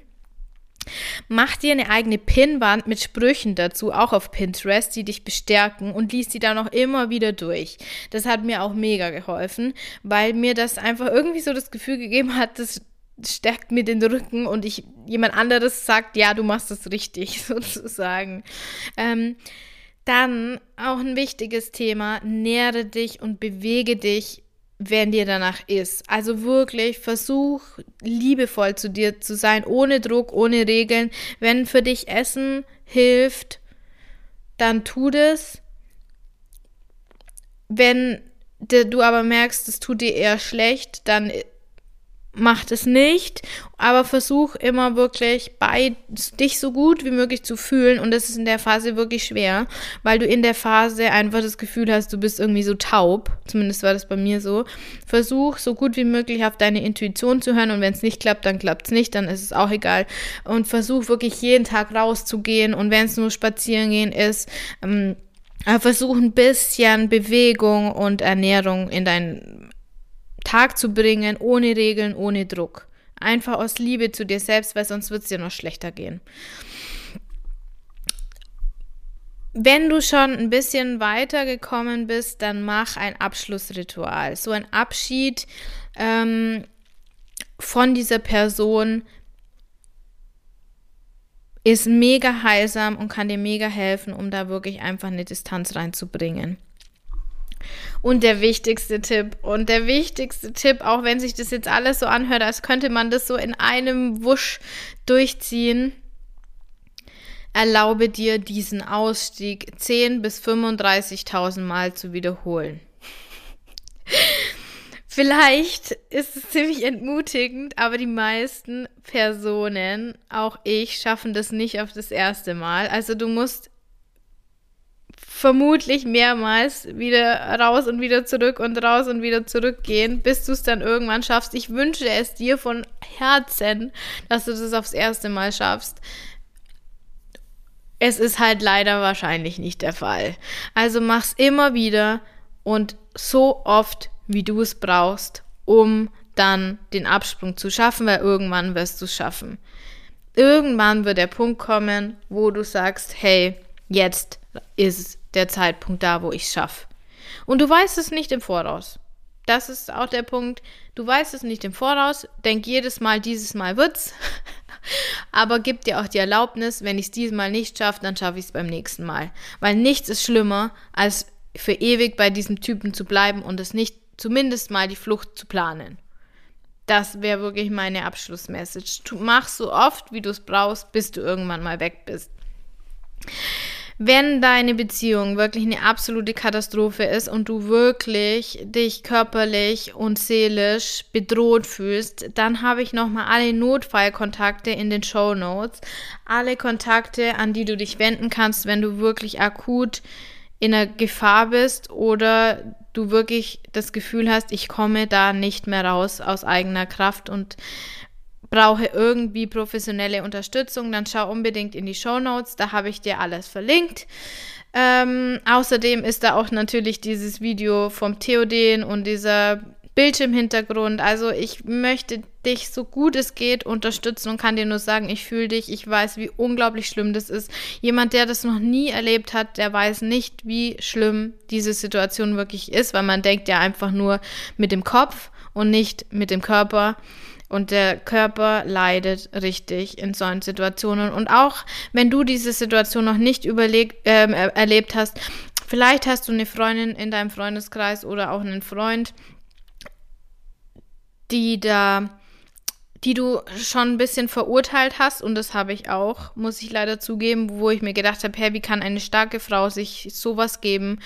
Mach dir eine eigene Pinnwand mit Sprüchen dazu, auch auf Pinterest, die dich bestärken und lies die dann auch immer wieder durch. Das hat mir auch mega geholfen, weil mir das einfach irgendwie so das Gefühl gegeben hat, das stärkt mir den Rücken und ich jemand anderes sagt, ja, du machst das richtig, [laughs] sozusagen. Ähm, dann auch ein wichtiges Thema, nähre dich und bewege dich wenn dir danach ist. Also wirklich versuch liebevoll zu dir zu sein, ohne Druck, ohne Regeln. Wenn für dich Essen hilft, dann tu das. Wenn du aber merkst, es tut dir eher schlecht, dann mach es nicht, aber versuch immer wirklich bei dich so gut wie möglich zu fühlen und das ist in der Phase wirklich schwer, weil du in der Phase einfach das Gefühl hast, du bist irgendwie so taub, zumindest war das bei mir so. Versuch so gut wie möglich auf deine Intuition zu hören und wenn es nicht klappt, dann klappt es nicht, dann ist es auch egal und versuch wirklich jeden Tag rauszugehen und wenn es nur spazieren gehen ist, ähm, versuch ein bisschen Bewegung und Ernährung in dein Tag zu bringen, ohne Regeln, ohne Druck. Einfach aus Liebe zu dir selbst, weil sonst wird es dir noch schlechter gehen. Wenn du schon ein bisschen weiter gekommen bist, dann mach ein Abschlussritual. So ein Abschied ähm, von dieser Person ist mega heilsam und kann dir mega helfen, um da wirklich einfach eine Distanz reinzubringen. Und der wichtigste Tipp, und der wichtigste Tipp, auch wenn sich das jetzt alles so anhört, als könnte man das so in einem Wusch durchziehen, erlaube dir diesen Ausstieg 10 bis 35.000 Mal zu wiederholen. [laughs] Vielleicht ist es ziemlich entmutigend, aber die meisten Personen, auch ich, schaffen das nicht auf das erste Mal. Also du musst vermutlich mehrmals wieder raus und wieder zurück und raus und wieder zurückgehen, bis du es dann irgendwann schaffst. Ich wünsche es dir von Herzen, dass du das aufs erste Mal schaffst. Es ist halt leider wahrscheinlich nicht der Fall. Also mach's immer wieder und so oft, wie du es brauchst, um dann den Absprung zu schaffen, weil irgendwann wirst du es schaffen. Irgendwann wird der Punkt kommen, wo du sagst, hey, jetzt ist der Zeitpunkt da, wo ich es schaffe. Und du weißt es nicht im Voraus. Das ist auch der Punkt. Du weißt es nicht im Voraus. Denk jedes Mal, dieses Mal wird's. [laughs] Aber gib dir auch die Erlaubnis, wenn ich es dieses Mal nicht schaffe, dann schaffe ich es beim nächsten Mal. Weil nichts ist schlimmer, als für ewig bei diesem Typen zu bleiben und es nicht zumindest mal die Flucht zu planen. Das wäre wirklich meine Abschlussmessage. Mach so oft, wie du es brauchst, bis du irgendwann mal weg bist. Wenn deine Beziehung wirklich eine absolute Katastrophe ist und du wirklich dich körperlich und seelisch bedroht fühlst, dann habe ich nochmal alle Notfallkontakte in den Show Notes. Alle Kontakte, an die du dich wenden kannst, wenn du wirklich akut in einer Gefahr bist oder du wirklich das Gefühl hast, ich komme da nicht mehr raus aus eigener Kraft und brauche irgendwie professionelle Unterstützung, dann schau unbedingt in die Show Notes, da habe ich dir alles verlinkt. Ähm, außerdem ist da auch natürlich dieses Video vom Theoden und dieser Bildschirmhintergrund. Also ich möchte dich so gut es geht unterstützen und kann dir nur sagen, ich fühle dich, ich weiß, wie unglaublich schlimm das ist. Jemand, der das noch nie erlebt hat, der weiß nicht, wie schlimm diese Situation wirklich ist, weil man denkt ja einfach nur mit dem Kopf und nicht mit dem Körper. Und der Körper leidet richtig in solchen Situationen. Und auch wenn du diese Situation noch nicht überlegt, äh, erlebt hast, vielleicht hast du eine Freundin in deinem Freundeskreis oder auch einen Freund, die da die du schon ein bisschen verurteilt hast, und das habe ich auch, muss ich leider zugeben, wo ich mir gedacht habe, hey, wie kann eine starke Frau sich sowas geben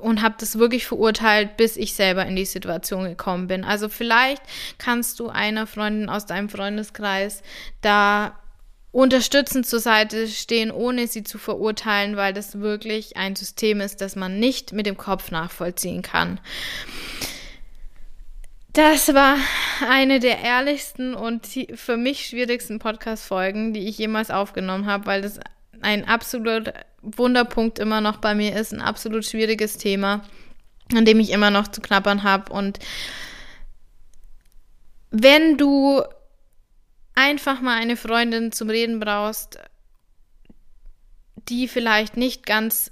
und habe das wirklich verurteilt, bis ich selber in die Situation gekommen bin. Also vielleicht kannst du einer Freundin aus deinem Freundeskreis da unterstützend zur Seite stehen, ohne sie zu verurteilen, weil das wirklich ein System ist, das man nicht mit dem Kopf nachvollziehen kann. Das war eine der ehrlichsten und für mich schwierigsten Podcast-Folgen, die ich jemals aufgenommen habe, weil das ein absolut Wunderpunkt immer noch bei mir ist, ein absolut schwieriges Thema, an dem ich immer noch zu knappern habe. Und wenn du einfach mal eine Freundin zum Reden brauchst, die vielleicht nicht ganz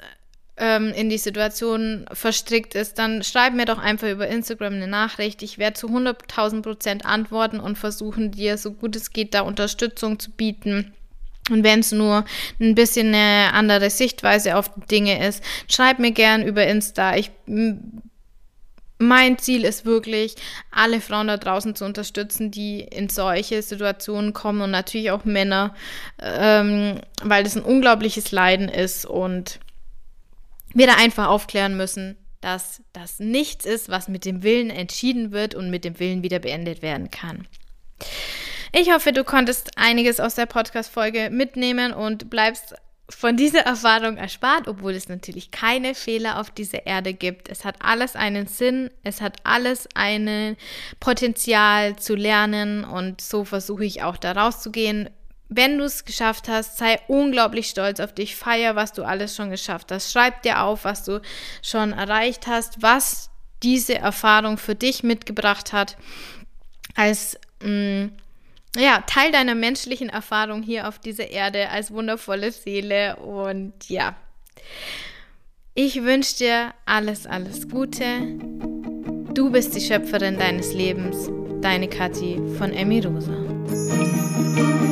ähm, in die Situation verstrickt ist, dann schreib mir doch einfach über Instagram eine Nachricht. Ich werde zu 100.000 Prozent antworten und versuchen, dir so gut es geht da Unterstützung zu bieten. Und wenn es nur ein bisschen eine andere Sichtweise auf Dinge ist, schreib mir gern über Insta. Ich mein Ziel ist wirklich, alle Frauen da draußen zu unterstützen, die in solche Situationen kommen und natürlich auch Männer, ähm, weil das ein unglaubliches Leiden ist und wir da einfach aufklären müssen, dass das nichts ist, was mit dem Willen entschieden wird und mit dem Willen wieder beendet werden kann. Ich hoffe, du konntest einiges aus der Podcast-Folge mitnehmen und bleibst von dieser Erfahrung erspart, obwohl es natürlich keine Fehler auf dieser Erde gibt. Es hat alles einen Sinn, es hat alles ein Potenzial zu lernen und so versuche ich auch da rauszugehen wenn du es geschafft hast, sei unglaublich stolz auf dich, feier, was du alles schon geschafft hast. Schreib dir auf, was du schon erreicht hast, was diese Erfahrung für dich mitgebracht hat, als mh, mm, ja, Teil deiner menschlichen Erfahrung hier auf dieser Erde, als wundervolle Seele. Und ja, ich wünsche dir alles, alles Gute. Du bist die Schöpferin deines Lebens. Deine Kathi von Emmy Rosa.